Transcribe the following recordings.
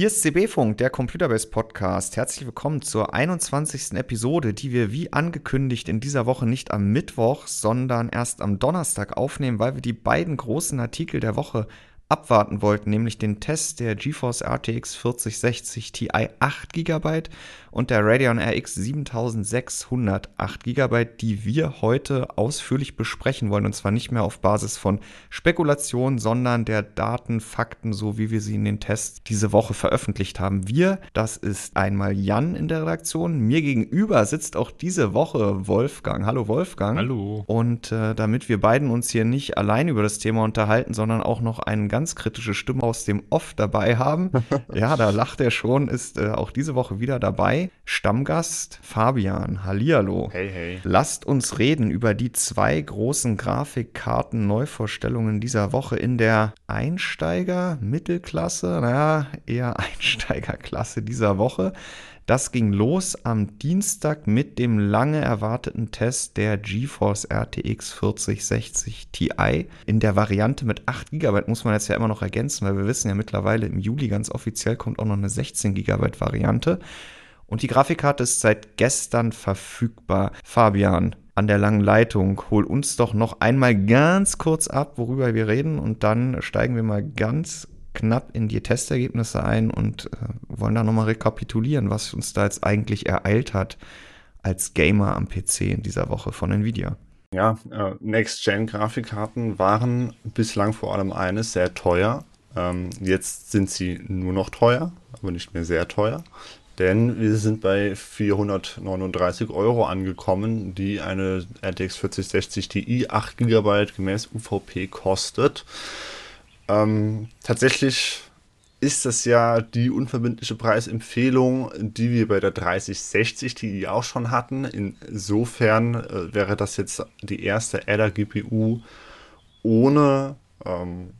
Hier ist CB Funk, der Computerbase Podcast. Herzlich willkommen zur 21. Episode, die wir wie angekündigt in dieser Woche nicht am Mittwoch, sondern erst am Donnerstag aufnehmen, weil wir die beiden großen Artikel der Woche abwarten wollten, nämlich den Test der GeForce RTX 4060 Ti 8 GB und der Radeon RX 7600 8 GB, die wir heute ausführlich besprechen wollen. Und zwar nicht mehr auf Basis von Spekulationen, sondern der Daten, Fakten, so wie wir sie in den Tests diese Woche veröffentlicht haben. Wir, das ist einmal Jan in der Redaktion. Mir gegenüber sitzt auch diese Woche Wolfgang. Hallo Wolfgang. Hallo. Und äh, damit wir beiden uns hier nicht allein über das Thema unterhalten, sondern auch noch einen ganz ganz kritische Stimme aus dem Off dabei haben. ja, da lacht er schon, ist äh, auch diese Woche wieder dabei. Stammgast Fabian. Hallihallo. Hey, hey. Lasst uns reden über die zwei großen Grafikkarten-Neuvorstellungen dieser Woche in der Einsteiger, Mittelklasse, naja, eher Einsteigerklasse dieser Woche. Das ging los am Dienstag mit dem lange erwarteten Test der GeForce RTX 4060 Ti. In der Variante mit 8 GB muss man jetzt ja immer noch ergänzen, weil wir wissen ja mittlerweile im Juli ganz offiziell kommt auch noch eine 16 GB Variante. Und die Grafikkarte ist seit gestern verfügbar. Fabian, an der langen Leitung, hol uns doch noch einmal ganz kurz ab, worüber wir reden und dann steigen wir mal ganz knapp in die Testergebnisse ein und äh, wollen da nochmal rekapitulieren, was uns da jetzt eigentlich ereilt hat als Gamer am PC in dieser Woche von Nvidia. Ja, äh, Next-Gen-Grafikkarten waren bislang vor allem eines sehr teuer. Ähm, jetzt sind sie nur noch teuer, aber nicht mehr sehr teuer. Denn wir sind bei 439 Euro angekommen, die eine RTX 4060 Ti 8 GB gemäß UVP kostet. Ähm, tatsächlich ist das ja die unverbindliche Preisempfehlung, die wir bei der 3060 Ti auch schon hatten. Insofern äh, wäre das jetzt die erste Adder-GPU ohne ähm,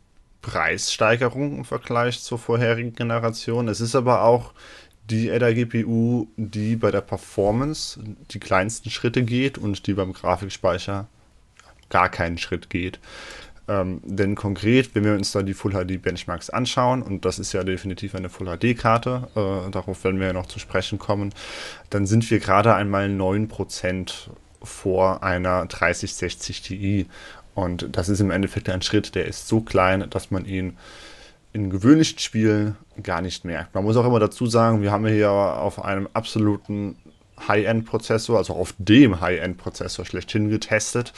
Preissteigerung im Vergleich zur vorherigen Generation. Es ist aber auch die Adder-GPU, die bei der Performance die kleinsten Schritte geht und die beim Grafikspeicher gar keinen Schritt geht. Ähm, denn konkret, wenn wir uns da die Full HD Benchmarks anschauen, und das ist ja definitiv eine Full HD-Karte, äh, darauf werden wir ja noch zu sprechen kommen, dann sind wir gerade einmal 9% vor einer 3060 Ti. Und das ist im Endeffekt ein Schritt, der ist so klein, dass man ihn in gewöhnlichen Spielen gar nicht merkt. Man muss auch immer dazu sagen, wir haben hier auf einem absoluten High-End-Prozessor, also auf dem High-End-Prozessor schlechthin getestet.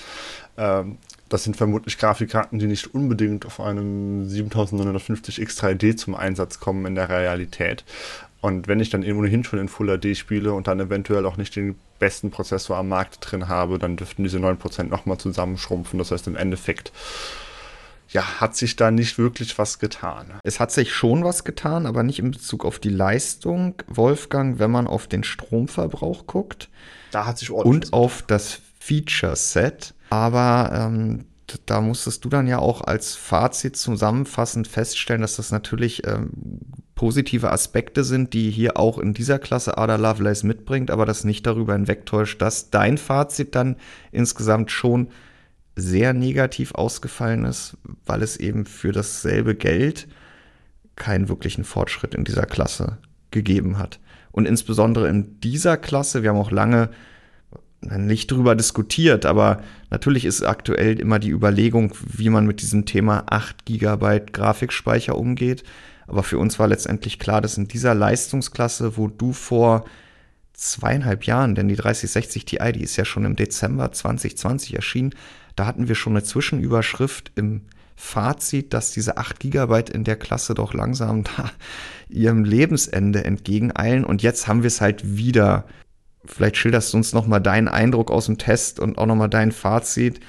Ähm, das sind vermutlich Grafikkarten, die nicht unbedingt auf einem 7950 X3D zum Einsatz kommen in der Realität. Und wenn ich dann ohnehin schon in Full HD spiele und dann eventuell auch nicht den besten Prozessor am Markt drin habe, dann dürften diese 9% nochmal zusammenschrumpfen. Das heißt, im Endeffekt ja, hat sich da nicht wirklich was getan. Es hat sich schon was getan, aber nicht in Bezug auf die Leistung, Wolfgang, wenn man auf den Stromverbrauch guckt. Da hat sich ordentlich Und auf das Feature Set. Aber ähm, da musstest du dann ja auch als Fazit zusammenfassend feststellen, dass das natürlich ähm, positive Aspekte sind, die hier auch in dieser Klasse Ada Lovelace mitbringt, aber das nicht darüber hinwegtäuscht, dass dein Fazit dann insgesamt schon sehr negativ ausgefallen ist, weil es eben für dasselbe Geld keinen wirklichen Fortschritt in dieser Klasse gegeben hat. Und insbesondere in dieser Klasse, wir haben auch lange nicht drüber diskutiert, aber natürlich ist aktuell immer die Überlegung, wie man mit diesem Thema 8 GB Grafikspeicher umgeht. Aber für uns war letztendlich klar, dass in dieser Leistungsklasse, wo du vor zweieinhalb Jahren, denn die 3060 Ti, die ist ja schon im Dezember 2020 erschienen, da hatten wir schon eine Zwischenüberschrift im Fazit, dass diese 8 GB in der Klasse doch langsam da ihrem Lebensende entgegeneilen. Und jetzt haben wir es halt wieder vielleicht schilderst du uns nochmal deinen Eindruck aus dem Test und auch nochmal dein Fazit.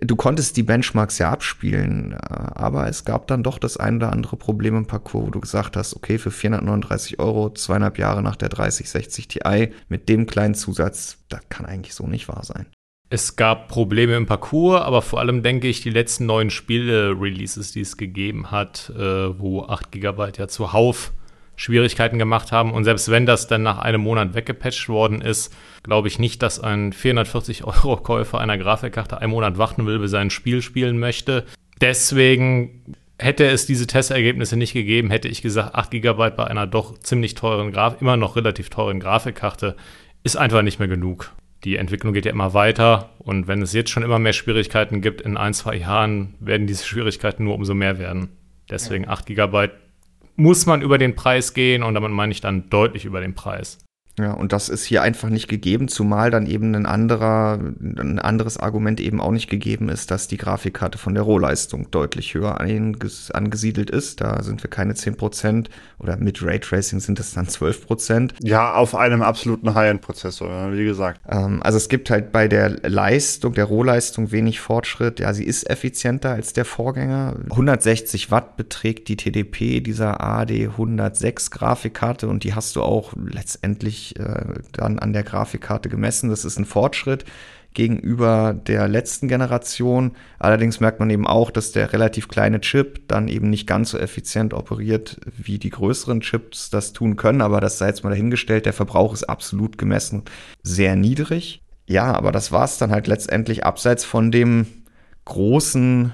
Du konntest die Benchmarks ja abspielen, aber es gab dann doch das ein oder andere Problem im Parcours, wo du gesagt hast, okay, für 439 Euro, zweieinhalb Jahre nach der 3060 Ti, mit dem kleinen Zusatz, das kann eigentlich so nicht wahr sein. Es gab Probleme im Parcours, aber vor allem denke ich, die letzten neuen Spiele-Releases, die es gegeben hat, äh, wo 8 GB ja zuhauf Schwierigkeiten gemacht haben. Und selbst wenn das dann nach einem Monat weggepatcht worden ist, glaube ich nicht, dass ein 440 Euro Käufer einer Grafikkarte einen Monat warten will, bis er ein Spiel spielen möchte. Deswegen hätte es diese Testergebnisse nicht gegeben, hätte ich gesagt, 8 GB bei einer doch ziemlich teuren Grafik, immer noch relativ teuren Grafikkarte, ist einfach nicht mehr genug. Die Entwicklung geht ja immer weiter und wenn es jetzt schon immer mehr Schwierigkeiten gibt, in ein, zwei Jahren werden diese Schwierigkeiten nur umso mehr werden. Deswegen ja. 8 GB muss man über den Preis gehen und damit meine ich dann deutlich über den Preis. Ja, und das ist hier einfach nicht gegeben, zumal dann eben ein anderer, ein anderes Argument eben auch nicht gegeben ist, dass die Grafikkarte von der Rohleistung deutlich höher angesiedelt ist. Da sind wir keine 10% oder mit Raytracing sind es dann 12%. Ja, auf einem absoluten High-End-Prozessor, wie gesagt. Ähm, also es gibt halt bei der Leistung, der Rohleistung wenig Fortschritt. Ja, sie ist effizienter als der Vorgänger. 160 Watt beträgt die TDP dieser AD 106 Grafikkarte und die hast du auch letztendlich äh, dann an der Grafikkarte gemessen. Das ist ein Fortschritt gegenüber der letzten Generation. Allerdings merkt man eben auch, dass der relativ kleine Chip dann eben nicht ganz so effizient operiert, wie die größeren Chips das tun können. Aber das sei jetzt mal dahingestellt, der Verbrauch ist absolut gemessen sehr niedrig. Ja, aber das war es dann halt letztendlich abseits von dem großen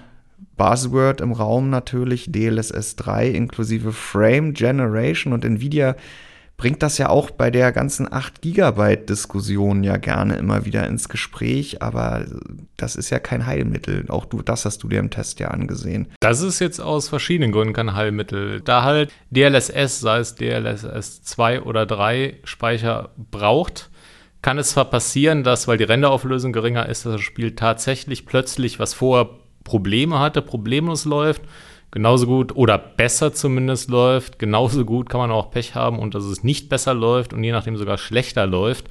Buzzword im Raum natürlich, DLSS 3 inklusive Frame Generation und Nvidia bringt das ja auch bei der ganzen 8 Gigabyte Diskussion ja gerne immer wieder ins Gespräch, aber das ist ja kein Heilmittel. Auch du, das hast du dir im Test ja angesehen. Das ist jetzt aus verschiedenen Gründen kein Heilmittel. Da halt DLSS, sei es DLSS 2 oder 3 Speicher braucht, kann es zwar passieren, dass, weil die Renderauflösung geringer ist, das Spiel tatsächlich plötzlich, was vorher Probleme hatte, problemlos läuft genauso gut oder besser zumindest läuft. Genauso gut kann man auch Pech haben und dass es nicht besser läuft und je nachdem sogar schlechter läuft.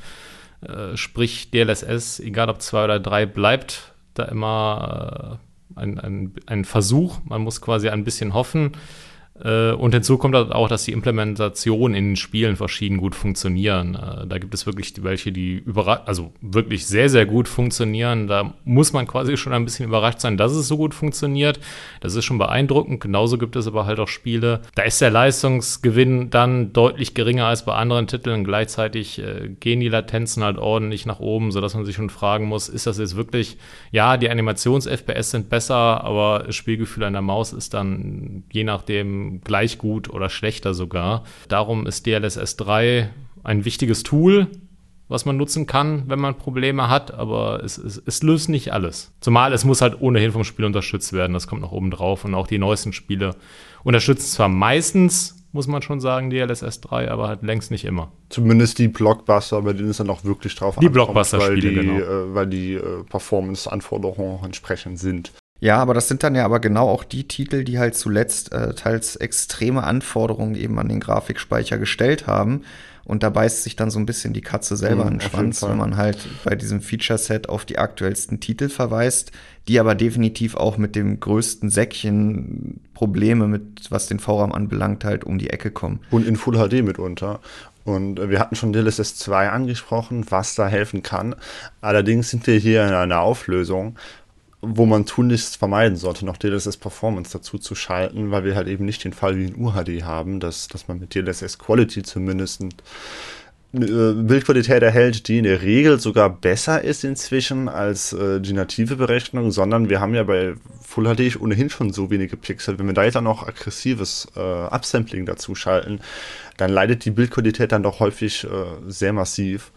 Äh, sprich, DLSS, egal ob zwei oder drei, bleibt da immer äh, ein, ein, ein Versuch. Man muss quasi ein bisschen hoffen. Äh, und hinzu kommt halt auch, dass die Implementationen in den Spielen verschieden gut funktionieren. Äh, da gibt es wirklich welche, die also wirklich sehr, sehr gut funktionieren. Da muss man quasi schon ein bisschen überrascht sein, dass es so gut funktioniert. Das ist schon beeindruckend. Genauso gibt es aber halt auch Spiele. Da ist der Leistungsgewinn dann deutlich geringer als bei anderen Titeln. Gleichzeitig äh, gehen die Latenzen halt ordentlich nach oben, sodass man sich schon fragen muss, ist das jetzt wirklich, ja, die Animations-FPS sind besser, aber das Spielgefühl an der Maus ist dann je nachdem gleich gut oder schlechter sogar. Darum ist DLSS 3 ein wichtiges Tool, was man nutzen kann, wenn man Probleme hat, aber es, es, es, löst nicht alles. Zumal es muss halt ohnehin vom Spiel unterstützt werden, das kommt noch oben drauf und auch die neuesten Spiele unterstützen zwar meistens, muss man schon sagen, DLSS 3, aber halt längst nicht immer. Zumindest die Blockbuster, bei denen es dann auch wirklich drauf die Blockbuster-Spiele, genau. Äh, weil die äh, Performance-Anforderungen entsprechend sind. Ja, aber das sind dann ja aber genau auch die Titel, die halt zuletzt äh, teils extreme Anforderungen eben an den Grafikspeicher gestellt haben. Und da beißt sich dann so ein bisschen die Katze selber mhm, in den Schwanz, wenn man halt bei diesem Feature-Set auf die aktuellsten Titel verweist, die aber definitiv auch mit dem größten Säckchen Probleme mit, was den VRAM anbelangt, halt um die Ecke kommen. Und in Full HD mitunter. Und äh, wir hatten schon DLSS 2 angesprochen, was da helfen kann. Allerdings sind wir hier in einer Auflösung, wo man tunlichst vermeiden sollte, noch DLSS Performance dazu zu schalten, weil wir halt eben nicht den Fall wie in UHD haben, dass, dass man mit DLSS Quality zumindest eine äh, Bildqualität erhält, die in der Regel sogar besser ist inzwischen als äh, die native Berechnung, sondern wir haben ja bei Full HD ohnehin schon so wenige Pixel. Wenn wir da jetzt dann noch aggressives äh, Upsampling dazu schalten, dann leidet die Bildqualität dann doch häufig äh, sehr massiv.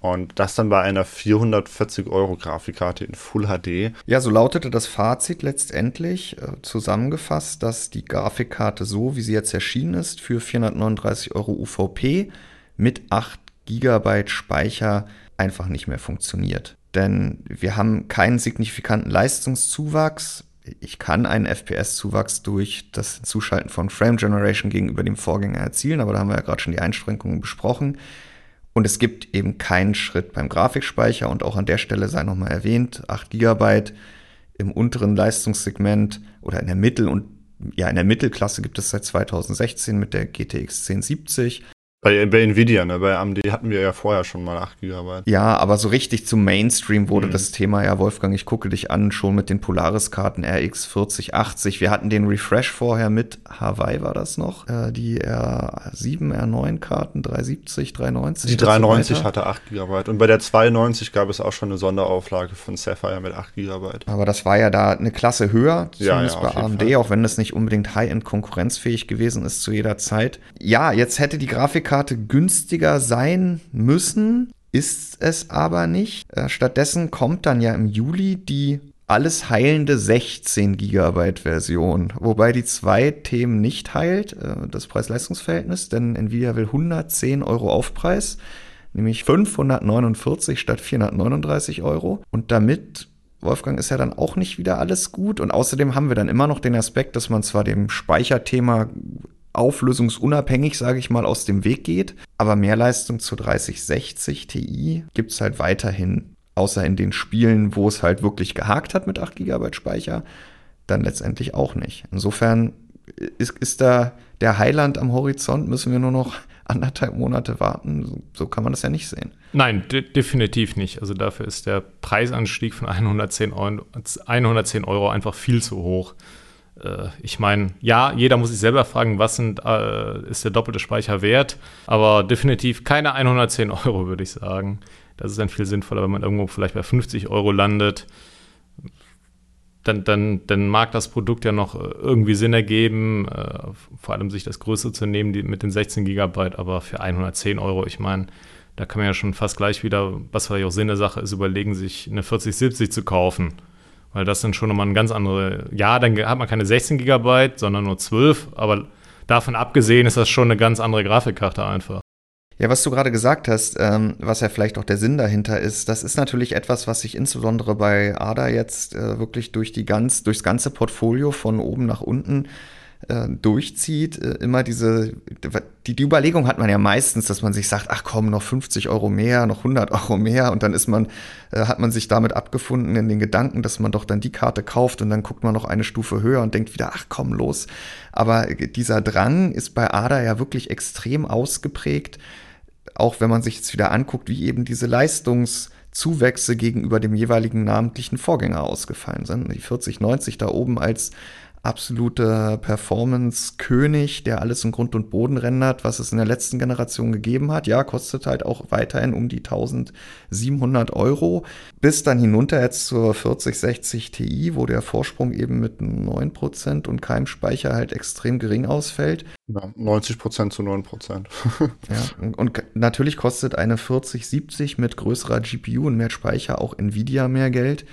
Und das dann bei einer 440 Euro Grafikkarte in Full HD. Ja, so lautete das Fazit letztendlich äh, zusammengefasst, dass die Grafikkarte so, wie sie jetzt erschienen ist, für 439 Euro UVP mit 8 GB Speicher einfach nicht mehr funktioniert. Denn wir haben keinen signifikanten Leistungszuwachs. Ich kann einen FPS-Zuwachs durch das Zuschalten von Frame Generation gegenüber dem Vorgänger erzielen, aber da haben wir ja gerade schon die Einschränkungen besprochen. Und es gibt eben keinen Schritt beim Grafikspeicher. Und auch an der Stelle sei nochmal erwähnt, 8 GB im unteren Leistungssegment oder in der Mittel- und ja, in der Mittelklasse gibt es seit 2016 mit der GTX 1070 Bei, bei Nvidia, ne? Bei AMD hatten wir ja vorher schon mal 8 GB. Ja, aber so richtig zum Mainstream wurde mhm. das Thema ja, Wolfgang, ich gucke dich an, schon mit den Polaris-Karten RX 4080. Wir hatten den Refresh vorher mit Hawaii, war das noch? Äh, die R7, R9-Karten, 370, 390. Die 390 so hatte 8 GB. Und bei der 290 gab es auch schon eine Sonderauflage von Sapphire mit 8 GB. Aber das war ja da eine Klasse höher, zumindest ja, ja, bei AMD, Fall. auch wenn das nicht unbedingt High-End konkurrenzfähig gewesen ist zu jeder Zeit. Ja, jetzt hätte die Grafik Grafikkarte günstiger sein müssen, ist es aber nicht. Äh, stattdessen kommt dann ja im Juli die alles heilende 16 GB Version, wobei die zwei Themen nicht heilt, äh, das Preis-Leistungs-Verhältnis, denn Nvidia will 110 Euro Aufpreis, nämlich 549 statt 439 Euro und damit Wolfgang ist ja dann auch nicht wieder alles gut und außerdem haben wir dann immer noch den Aspekt, dass man zwar dem Speicherthema auflösungsunabhängig, sage ich mal, aus dem Weg geht. Aber mehr Leistung zu 3060 Ti gibt es halt weiterhin, außer in den Spielen, wo es halt wirklich gehakt hat mit 8 GB Speicher, dann letztendlich auch nicht. Insofern ist, ist da der Heiland am Horizont, müssen wir nur noch anderthalb Monate warten. So kann man das ja nicht sehen. Nein, de definitiv nicht. Also dafür ist der Preisanstieg von 110 Euro, 110 Euro einfach viel zu hoch ich meine, ja, jeder muss sich selber fragen, was sind, äh, ist der doppelte Speicher wert, aber definitiv keine 110 Euro, würde ich sagen. Das ist dann viel sinnvoller, wenn man irgendwo vielleicht bei 50 Euro landet. Dann, dann, dann mag das Produkt ja noch äh, irgendwie Sinn ergeben, äh, vor allem sich das Größte zu nehmen die, mit den 16 Gigabyte, aber für 110 Euro, ich meine, da kann man ja schon fast gleich wieder, was vielleicht auch Sinn der Sache ist, überlegen, sich eine 4070 zu kaufen weil das sind schon nochmal ein ganz andere. Ja, dann hat man keine 16 Gigabyte, sondern nur 12, aber davon abgesehen ist das schon eine ganz andere Grafikkarte einfach. Ja, was du gerade gesagt hast, ähm, was ja vielleicht auch der Sinn dahinter ist, das ist natürlich etwas, was sich insbesondere bei ADA jetzt äh, wirklich durch die ganz, durchs ganze Portfolio von oben nach unten äh, durchzieht, äh, immer diese, die, die Überlegung hat man ja meistens, dass man sich sagt, ach komm, noch 50 Euro mehr, noch 100 Euro mehr und dann ist man, äh, hat man sich damit abgefunden in den Gedanken, dass man doch dann die Karte kauft und dann guckt man noch eine Stufe höher und denkt wieder, ach komm, los. Aber dieser Drang ist bei ADA ja wirklich extrem ausgeprägt, auch wenn man sich jetzt wieder anguckt, wie eben diese Leistungszuwächse gegenüber dem jeweiligen namentlichen Vorgänger ausgefallen sind. Die 4090 da oben als absoluter Performance-König, der alles in Grund und Boden rendert, was es in der letzten Generation gegeben hat. Ja, kostet halt auch weiterhin um die 1700 Euro. Bis dann hinunter jetzt zur 4060 Ti, wo der Vorsprung eben mit 9% und keinem Speicher halt extrem gering ausfällt. Ja, 90% zu 9%. ja, und natürlich kostet eine 4070 mit größerer GPU und mehr Speicher auch Nvidia mehr Geld.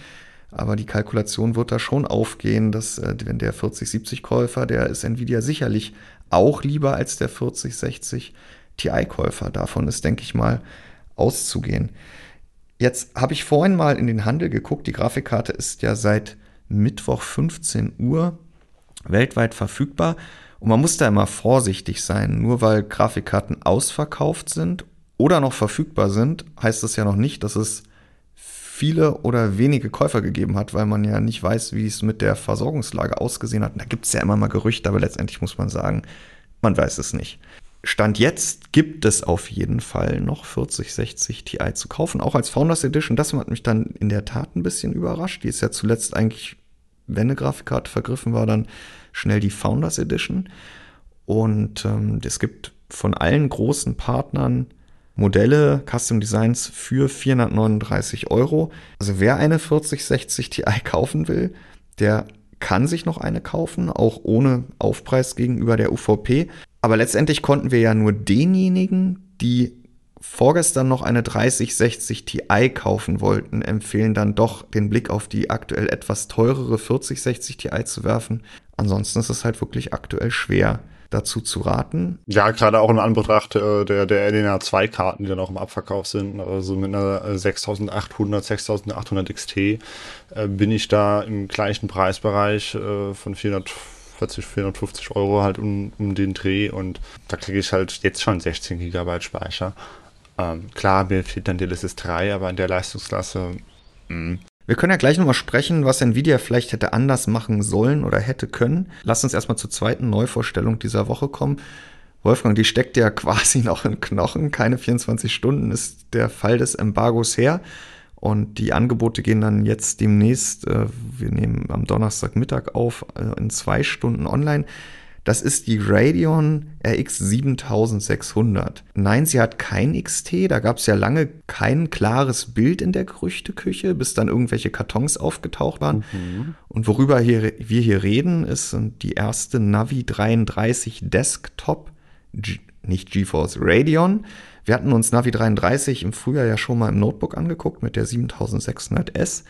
Aber die Kalkulation wird da schon aufgehen, dass äh, wenn der 4070-Käufer, der ist Nvidia sicherlich auch lieber als der 4060 Ti-Käufer. Davon ist, denke ich mal, auszugehen. Jetzt habe ich vorhin mal in den Handel geguckt. Die Grafikkarte ist ja seit Mittwoch 15 Uhr weltweit verfügbar. Und man muss da immer vorsichtig sein. Nur weil Grafikkarten ausverkauft sind oder noch verfügbar sind, heißt das ja noch nicht, dass es viele oder wenige Käufer gegeben hat, weil man ja nicht weiß, wie es mit der Versorgungslage ausgesehen hat. Und da gibt es ja immer mal Gerüchte, aber letztendlich muss man sagen, man weiß es nicht. Stand jetzt gibt es auf jeden Fall noch 4060 Ti zu kaufen, auch als Founders Edition. Das hat mich dann in der Tat ein bisschen überrascht. Die ist ja zuletzt eigentlich, wenn eine Grafikkarte vergriffen war, dann schnell die Founders Edition. Und ähm, es gibt von allen großen Partnern Modelle, Custom Designs für 439 Euro. Also wer eine 4060 Ti kaufen will, der kann sich noch eine kaufen, auch ohne Aufpreis gegenüber der UVP. Aber letztendlich konnten wir ja nur denjenigen, die vorgestern noch eine 3060 Ti kaufen wollten, empfehlen dann doch den Blick auf die aktuell etwas teurere 4060 Ti zu werfen. Ansonsten ist es halt wirklich aktuell schwer, dazu zu raten. Ja, gerade auch in Anbetracht äh, der, der LNA 2 Karten, die dann auch im Abverkauf sind, also mit einer 6800, 6800 XT, bin ich da im gleichen Preisbereich äh, von 440, 450 Euro halt um, um den Dreh und da kriege ich halt jetzt schon 16 GB Speicher. Ähm, klar, mir fehlt dann DLSS 3, aber in der Leistungsklasse mh, mm, wir können ja gleich nochmal sprechen, was Nvidia vielleicht hätte anders machen sollen oder hätte können. Lass uns erstmal zur zweiten Neuvorstellung dieser Woche kommen. Wolfgang, die steckt ja quasi noch in Knochen. Keine 24 Stunden ist der Fall des Embargos her. Und die Angebote gehen dann jetzt demnächst, äh, wir nehmen am Donnerstagmittag auf, äh, in zwei Stunden online. Das ist die Radeon RX 7600. Nein, sie hat kein XT. Da gab es ja lange kein klares Bild in der Gerüchteküche, bis dann irgendwelche Kartons aufgetaucht waren. Mhm. Und worüber hier, wir hier reden, ist die erste Navi 33 Desktop, G nicht GeForce Radeon. Wir hatten uns Navi 33 im Frühjahr ja schon mal im Notebook angeguckt mit der 7600S.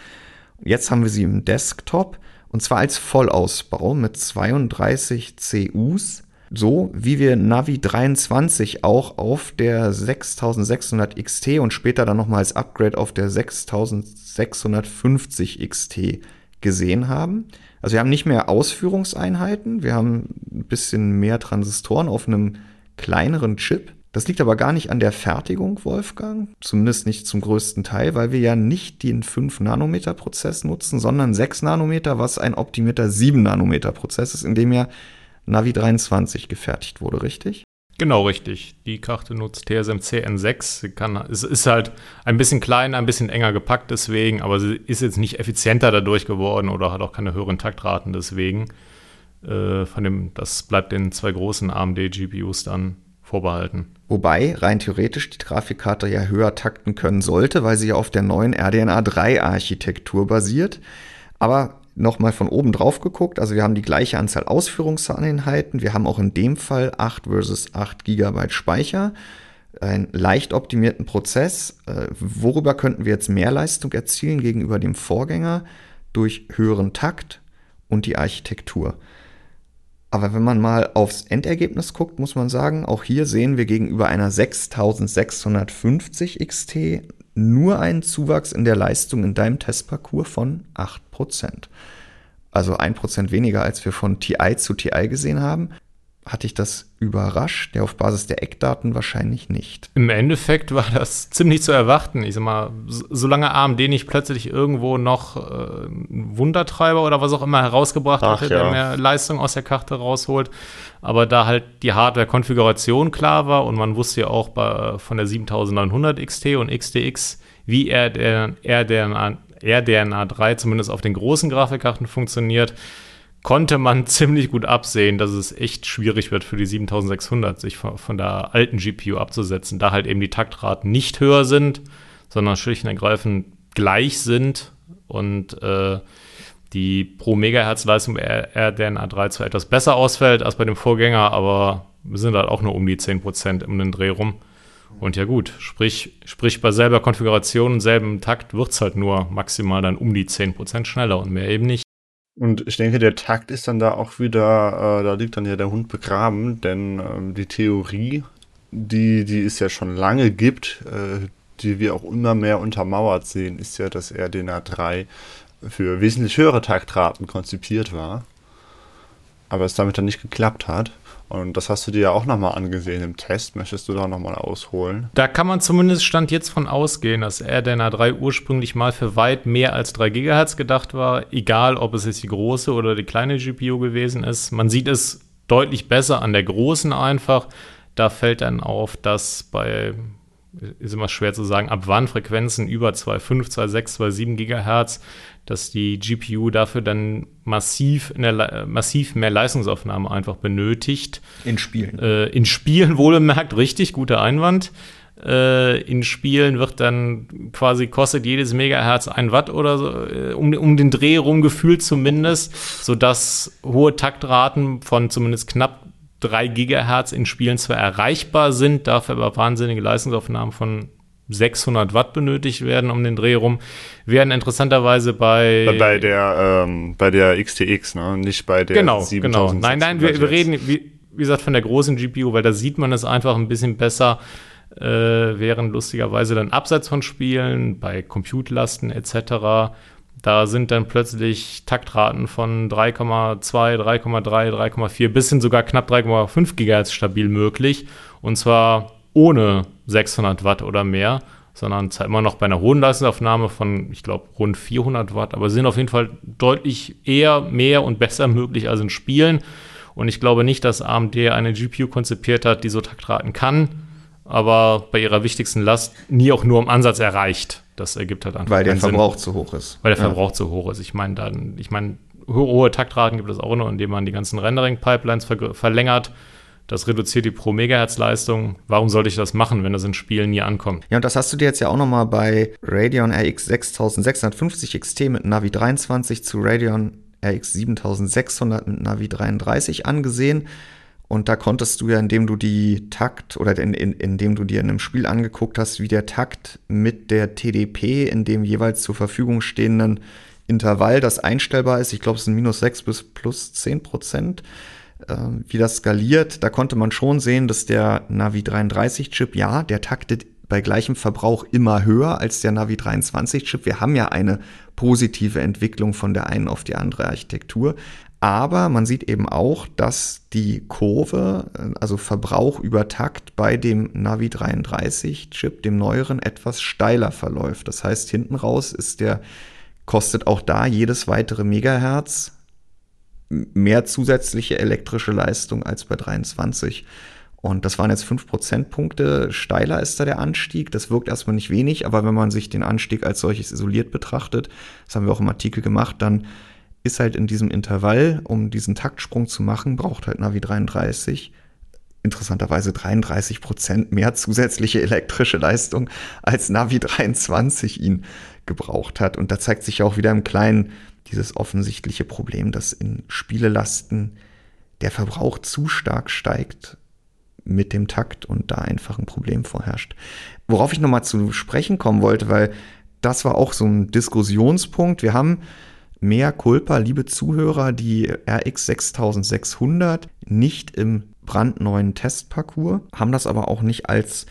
Jetzt haben wir sie im Desktop. Und zwar als Vollausbau mit 32 CUs, so wie wir Navi 23 auch auf der 6600 XT und später dann nochmal als Upgrade auf der 6650 XT gesehen haben. Also wir haben nicht mehr Ausführungseinheiten, wir haben ein bisschen mehr Transistoren auf einem kleineren Chip. Das liegt aber gar nicht an der Fertigung, Wolfgang, zumindest nicht zum größten Teil, weil wir ja nicht den 5-Nanometer-Prozess nutzen, sondern 6 Nanometer, was ein optimierter 7-Nanometer-Prozess ist, in dem ja Navi 23 gefertigt wurde, richtig? Genau, richtig. Die Karte nutzt TSMC N6. Sie kann, es ist halt ein bisschen kleiner, ein bisschen enger gepackt deswegen, aber sie ist jetzt nicht effizienter dadurch geworden oder hat auch keine höheren Taktraten deswegen. Äh, von dem, das bleibt den zwei großen AMD-GPUs dann vorbehalten. Wobei rein theoretisch die Grafikkarte ja höher takten können sollte, weil sie ja auf der neuen RDNA 3 Architektur basiert. Aber nochmal von oben drauf geguckt, also wir haben die gleiche Anzahl Ausführungseinheiten, wir haben auch in dem Fall 8 versus 8 GB Speicher, einen leicht optimierten Prozess. Äh, worüber könnten wir jetzt mehr Leistung erzielen gegenüber dem Vorgänger? Durch höheren Takt und die Architektur. Aber wenn man mal aufs Endergebnis guckt, muss man sagen, auch hier sehen wir gegenüber einer 6650 XT nur einen Zuwachs in der Leistung in deinem Testparcours von 8%. Also 1% weniger, als wir von TI zu TI gesehen haben hatte ich das überrascht, der auf Basis der Eckdaten wahrscheinlich nicht. Im Endeffekt war das ziemlich zu erwarten. Ich sag mal, solange AMD nicht plötzlich irgendwo noch äh, einen Wundertreiber oder was auch immer herausgebracht Ach, hatte, ja. der mehr Leistung aus der Karte rausholt, aber da halt die Hardware-Konfiguration klar war und man wusste ja auch bei, von der 7900 XT und XTX, wie er der, er der RDNA 3 zumindest auf den großen Grafikkarten funktioniert, konnte man ziemlich gut absehen, dass es echt schwierig wird für die 7600, sich von, von, der alten GPU abzusetzen, da halt eben die Taktraten nicht höher sind, sondern schlicht und ergreifend gleich sind und äh, die pro Megahertz Leistung RDNA 3 zwar etwas besser ausfällt als bei dem Vorgänger, aber wir sind halt auch nur um die 10% um den Dreh rum. Und ja gut, sprich, sprich bei selber Konfiguration selben Takt wird es halt nur maximal dann um die 10% schneller und mehr eben nicht. Und ich denke, der Takt ist dann da auch wieder, äh, da liegt dann ja der Hund begraben, denn äh, die Theorie, die, die es ja schon lange gibt, äh, die wir auch immer mehr untermauert sehen, ist ja, dass RDNA 3 für wesentlich höhere Taktraten konzipiert war, aber es damit dann nicht geklappt hat. Und das hast du dir ja auch nochmal angesehen im Test. Möchtest du da nochmal ausholen? Da kann man zumindest Stand jetzt von ausgehen, dass RDNA 3 ursprünglich mal für weit mehr als 3 GHz gedacht war. Egal, ob es jetzt die große oder die kleine GPU gewesen ist. Man sieht es deutlich besser an der großen einfach. Da fällt dann auf, dass bei, ist immer schwer zu sagen, ab wann Frequenzen über 2,5, 2,6, 2,7 GHz dass die GPU dafür dann massiv, der, massiv mehr Leistungsaufnahme einfach benötigt. In Spielen. Äh, in Spielen wohlbemerkt, richtig, guter Einwand. Äh, in Spielen wird dann quasi kostet jedes Megahertz ein Watt oder so, äh, um, um den Dreh rum gefühlt zumindest, sodass hohe Taktraten von zumindest knapp 3 Gigahertz in Spielen zwar erreichbar sind, dafür aber wahnsinnige Leistungsaufnahmen von 600 Watt benötigt werden um den Dreh rum, werden interessanterweise bei bei der ähm, bei der XTX, ne, nicht bei der genau genau. Nein, nein, wir, wir reden wie, wie, gesagt von der großen GPU, weil da sieht man es einfach ein bisschen besser, äh, während lustigerweise dann abseits von Spielen bei Compute-Lasten etc. Da sind dann plötzlich Taktraten von 3,2, 3,3, 3,4 bis hin sogar knapp 3,5 GHz stabil möglich. Und zwar ohne 600 Watt oder mehr, sondern immer noch bei einer hohen Leistungsaufnahme von, ich glaube, rund 400 Watt, aber sind auf jeden Fall deutlich eher, mehr und besser möglich als in Spielen. Und ich glaube nicht, dass AMD eine GPU konzipiert hat, die so Taktraten kann, aber bei ihrer wichtigsten Last nie auch nur im Ansatz erreicht. Das ergibt halt einfach Weil der Verbrauch Sinn, zu hoch ist. Weil der ja. Verbrauch zu hoch ist. Ich meine, dann, ich meine, hohe Taktraten gibt es auch nur, indem man die ganzen Rendering-Pipelines ver verlängert. Das reduziert die pro Megahertz-Leistung. Warum sollte ich das machen, wenn das in Spielen nie ankommt? Ja, und das hast du dir jetzt ja auch nochmal bei Radeon RX 6650 XT mit Navi 23 zu Radeon RX 7600 mit Navi 33 angesehen. Und da konntest du ja, indem du die Takt oder in, in, indem du dir in einem Spiel angeguckt hast, wie der Takt mit der TDP in dem jeweils zur Verfügung stehenden Intervall, das einstellbar ist, ich glaube, es sind minus 6 bis plus 10 Prozent, wie das skaliert, da konnte man schon sehen, dass der Navi 33 Chip, ja, der taktet bei gleichem Verbrauch immer höher als der Navi 23 Chip. Wir haben ja eine positive Entwicklung von der einen auf die andere Architektur. Aber man sieht eben auch, dass die Kurve, also Verbrauch über Takt bei dem Navi 33 Chip, dem neueren, etwas steiler verläuft. Das heißt, hinten raus ist der, kostet auch da jedes weitere Megahertz mehr zusätzliche elektrische Leistung als bei 23. Und das waren jetzt 5 Prozentpunkte. Steiler ist da der Anstieg. Das wirkt erstmal nicht wenig, aber wenn man sich den Anstieg als solches isoliert betrachtet, das haben wir auch im Artikel gemacht, dann ist halt in diesem Intervall, um diesen Taktsprung zu machen, braucht halt Navi 33 interessanterweise 33 Prozent mehr zusätzliche elektrische Leistung als Navi 23 ihn gebraucht hat. Und da zeigt sich auch wieder im Kleinen dieses offensichtliche Problem, dass in Spielelasten der Verbrauch zu stark steigt mit dem Takt und da einfach ein Problem vorherrscht. Worauf ich nochmal zu sprechen kommen wollte, weil das war auch so ein Diskussionspunkt. Wir haben mehr Culpa, liebe Zuhörer, die RX 6600 nicht im brandneuen Testparcours, haben das aber auch nicht als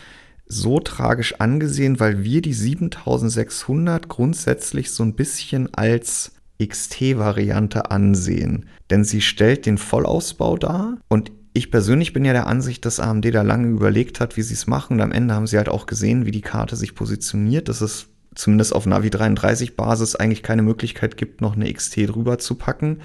so tragisch angesehen, weil wir die 7600 grundsätzlich so ein bisschen als XT-Variante ansehen. Denn sie stellt den Vollausbau dar und ich persönlich bin ja der Ansicht, dass AMD da lange überlegt hat, wie sie es machen. Und am Ende haben sie halt auch gesehen, wie die Karte sich positioniert. Das ist zumindest auf Navi 33 Basis eigentlich keine Möglichkeit gibt, noch eine XT drüber zu packen.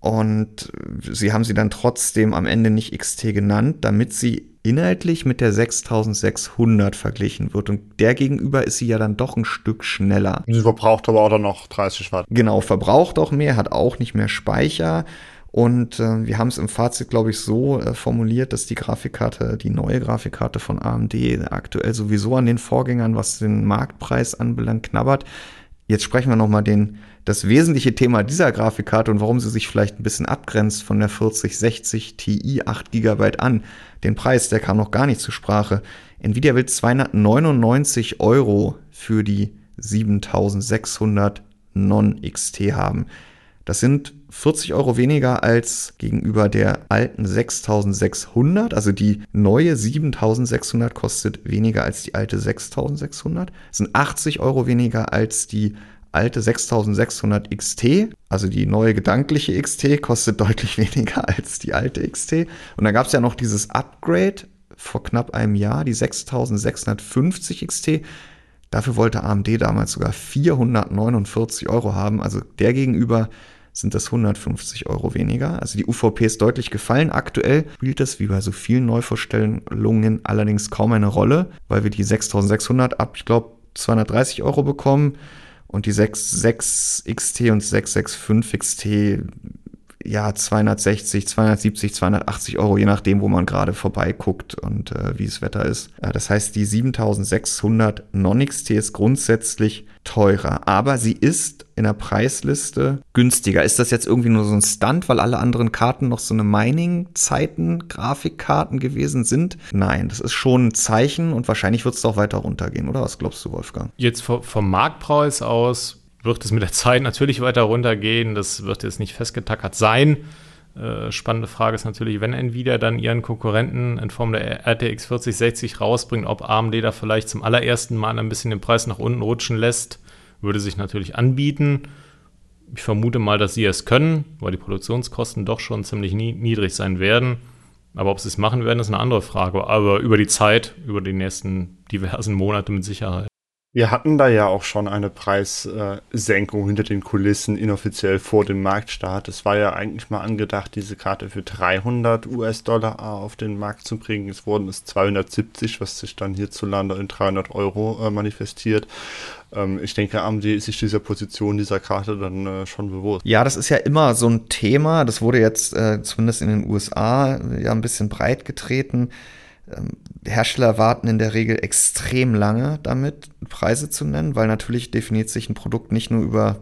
Und sie haben sie dann trotzdem am Ende nicht XT genannt, damit sie inhaltlich mit der 6600 verglichen wird. Und der gegenüber ist sie ja dann doch ein Stück schneller. Sie verbraucht aber auch dann noch 30 Watt. Genau, verbraucht auch mehr, hat auch nicht mehr Speicher. Und äh, wir haben es im Fazit, glaube ich, so äh, formuliert, dass die Grafikkarte, die neue Grafikkarte von AMD aktuell sowieso an den Vorgängern, was den Marktpreis anbelangt, knabbert. Jetzt sprechen wir nochmal den, das wesentliche Thema dieser Grafikkarte und warum sie sich vielleicht ein bisschen abgrenzt von der 4060 Ti 8 GB an. Den Preis, der kam noch gar nicht zur Sprache. Nvidia will 299 Euro für die 7600 Non-XT haben. Das sind 40 Euro weniger als gegenüber der alten 6600. Also die neue 7600 kostet weniger als die alte 6600. Das sind 80 Euro weniger als die alte 6600 XT. Also die neue gedankliche XT kostet deutlich weniger als die alte XT. Und dann gab es ja noch dieses Upgrade vor knapp einem Jahr, die 6650 XT. Dafür wollte AMD damals sogar 449 Euro haben. Also der gegenüber sind das 150 Euro weniger. Also die UVP ist deutlich gefallen. Aktuell spielt das wie bei so vielen Neuvorstellungen allerdings kaum eine Rolle, weil wir die 6600 ab, ich glaube, 230 Euro bekommen und die 6, XT und 665 XT ja 260, 270, 280 Euro, je nachdem, wo man gerade vorbeiguckt und äh, wie das Wetter ist. Äh, das heißt, die 7600 Non-XT ist grundsätzlich teurer, aber sie ist in der Preisliste günstiger. Ist das jetzt irgendwie nur so ein Stunt, weil alle anderen Karten noch so eine Mining-Zeiten-Grafikkarten gewesen sind? Nein, das ist schon ein Zeichen und wahrscheinlich wird es doch weiter runtergehen, oder was glaubst du, Wolfgang? Jetzt vom Marktpreis aus wird es mit der Zeit natürlich weiter runtergehen. Das wird jetzt nicht festgetackert sein. Äh, spannende Frage ist natürlich, wenn Nvidia dann ihren Konkurrenten in Form der RTX 4060 rausbringt, ob AMD da vielleicht zum allerersten Mal ein bisschen den Preis nach unten rutschen lässt, würde sich natürlich anbieten. Ich vermute mal, dass sie es können, weil die Produktionskosten doch schon ziemlich niedrig sein werden. Aber ob sie es machen werden, ist eine andere Frage. Aber über die Zeit, über die nächsten diversen Monate mit Sicherheit. Wir hatten da ja auch schon eine Preissenkung hinter den Kulissen inoffiziell vor dem Marktstart. Es war ja eigentlich mal angedacht, diese Karte für 300 US-Dollar auf den Markt zu bringen. Es wurden es 270, was sich dann hierzulande in 300 Euro äh, manifestiert. Ähm, ich denke, AMD ist sich dieser Position dieser Karte dann äh, schon bewusst. Ja, das ist ja immer so ein Thema. Das wurde jetzt äh, zumindest in den USA ja ein bisschen breit getreten ähm, Hersteller warten in der Regel extrem lange damit, Preise zu nennen, weil natürlich definiert sich ein Produkt nicht nur über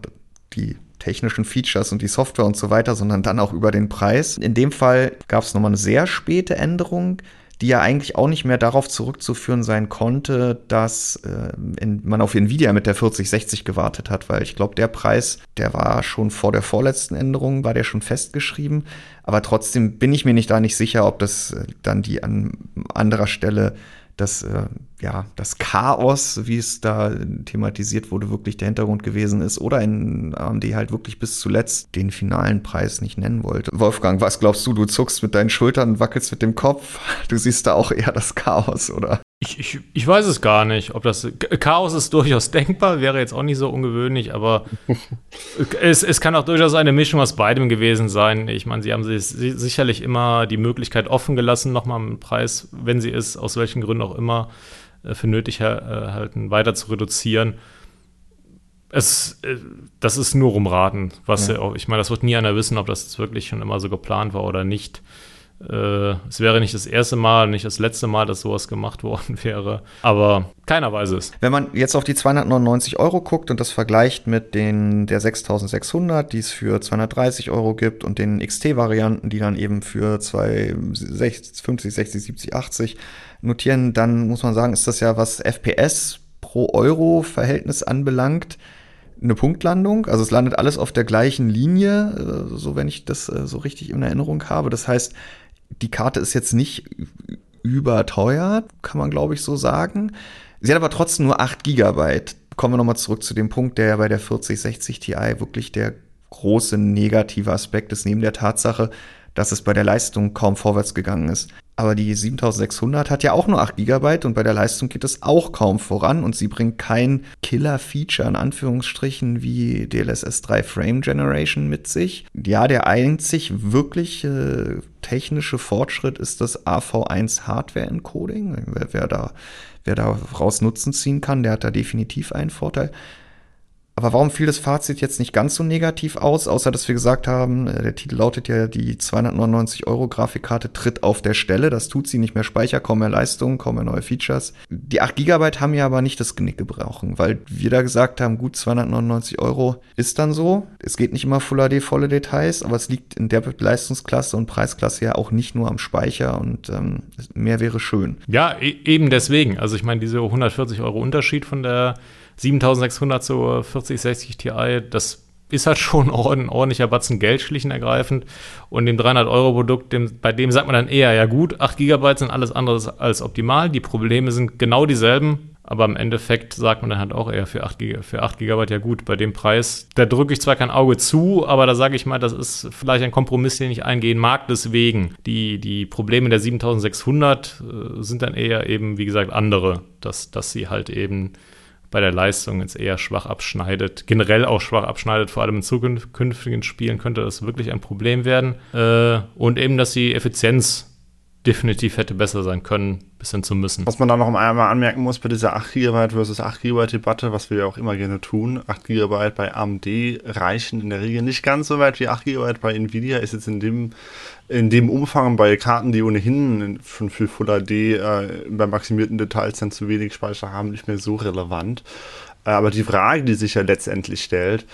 die technischen Features und die Software und so weiter, sondern dann auch über den Preis. In dem Fall gab es nochmal eine sehr späte Änderung, die ja eigentlich auch nicht mehr darauf zurückzuführen sein konnte, dass äh, in, man auf Nvidia mit der 4060 gewartet hat, weil ich glaube, der Preis, der war schon vor der vorletzten Änderung, war der schon festgeschrieben. Aber trotzdem bin ich mir nicht da nicht sicher, ob das äh, dann die an anderer Stelle das, äh, ja, das Chaos, wie es da thematisiert wurde, wirklich der Hintergrund gewesen ist oder in AMD halt wirklich bis zuletzt den finalen Preis nicht nennen wollte. Wolfgang, was glaubst du? Du zuckst mit deinen Schultern wackelst mit dem Kopf. Du siehst da auch eher das Chaos, oder? Ich, ich, ich weiß es gar nicht, ob das Chaos ist durchaus denkbar, wäre jetzt auch nicht so ungewöhnlich, aber es, es kann auch durchaus eine Mischung aus beidem gewesen sein. Ich meine, sie haben sich sicherlich immer die Möglichkeit offen gelassen, nochmal einen Preis, wenn sie es aus welchen Gründen auch immer äh, für nötig äh, halten, weiter zu reduzieren. Es, äh, das ist nur rumraten, was ja. ich meine, das wird nie einer wissen, ob das wirklich schon immer so geplant war oder nicht. Äh, es wäre nicht das erste Mal, nicht das letzte Mal, dass sowas gemacht worden wäre. Aber keiner weiß es. Wenn man jetzt auf die 299 Euro guckt und das vergleicht mit den der 6600, die es für 230 Euro gibt und den XT-Varianten, die dann eben für 250, 50, 60, 70, 80 notieren, dann muss man sagen, ist das ja was FPS pro Euro Verhältnis anbelangt eine Punktlandung. Also es landet alles auf der gleichen Linie, äh, so wenn ich das äh, so richtig in Erinnerung habe. Das heißt, die Karte ist jetzt nicht überteuert, kann man glaube ich so sagen. Sie hat aber trotzdem nur 8 GB. Kommen wir nochmal zurück zu dem Punkt, der ja bei der 4060 Ti wirklich der große negative Aspekt ist, neben der Tatsache, dass es bei der Leistung kaum vorwärts gegangen ist. Aber die 7600 hat ja auch nur 8 GB und bei der Leistung geht es auch kaum voran und sie bringt kein Killer-Feature in Anführungsstrichen wie DLSS 3 Frame Generation mit sich. Ja, der einzig wirklich äh, technische Fortschritt ist das AV1 Hardware Encoding. Wer, wer da wer daraus Nutzen ziehen kann, der hat da definitiv einen Vorteil. Aber warum fiel das Fazit jetzt nicht ganz so negativ aus, außer dass wir gesagt haben, äh, der Titel lautet ja, die 299 Euro Grafikkarte tritt auf der Stelle. Das tut sie nicht mehr Speicher, kaum mehr Leistung, kaum mehr neue Features. Die 8 GB haben ja aber nicht das Genick gebrochen, weil wir da gesagt haben, gut, 299 Euro ist dann so. Es geht nicht immer Full HD, volle Details, aber es liegt in der Leistungsklasse und Preisklasse ja auch nicht nur am Speicher und ähm, mehr wäre schön. Ja, e eben deswegen. Also ich meine, diese 140 Euro Unterschied von der 7600 zur 4060 Ti, das ist halt schon ein ordentlicher Batzen Geld, schlicht und ergreifend. Und dem 300-Euro-Produkt, bei dem sagt man dann eher, ja gut, 8 GB sind alles andere als optimal. Die Probleme sind genau dieselben. Aber im Endeffekt sagt man dann halt auch eher für 8, GB, für 8 GB, ja gut, bei dem Preis, da drücke ich zwar kein Auge zu, aber da sage ich mal, das ist vielleicht ein Kompromiss, den ich eingehen mag. Deswegen, die, die Probleme der 7600 äh, sind dann eher eben, wie gesagt, andere, dass, dass sie halt eben bei der Leistung jetzt eher schwach abschneidet, generell auch schwach abschneidet, vor allem in zukünftigen Spielen könnte das wirklich ein Problem werden. Äh, und eben, dass die Effizienz definitiv hätte besser sein können, bis hin zu müssen. Was man da noch einmal anmerken muss bei dieser 8 GB versus 8 GB Debatte, was wir ja auch immer gerne tun, 8 GB bei AMD reichen in der Regel nicht ganz so weit wie 8 GB bei Nvidia, ist jetzt in dem, in dem Umfang bei Karten, die ohnehin schon für Full HD äh, bei maximierten Details dann zu wenig Speicher haben, nicht mehr so relevant. Äh, aber die Frage, die sich ja letztendlich stellt,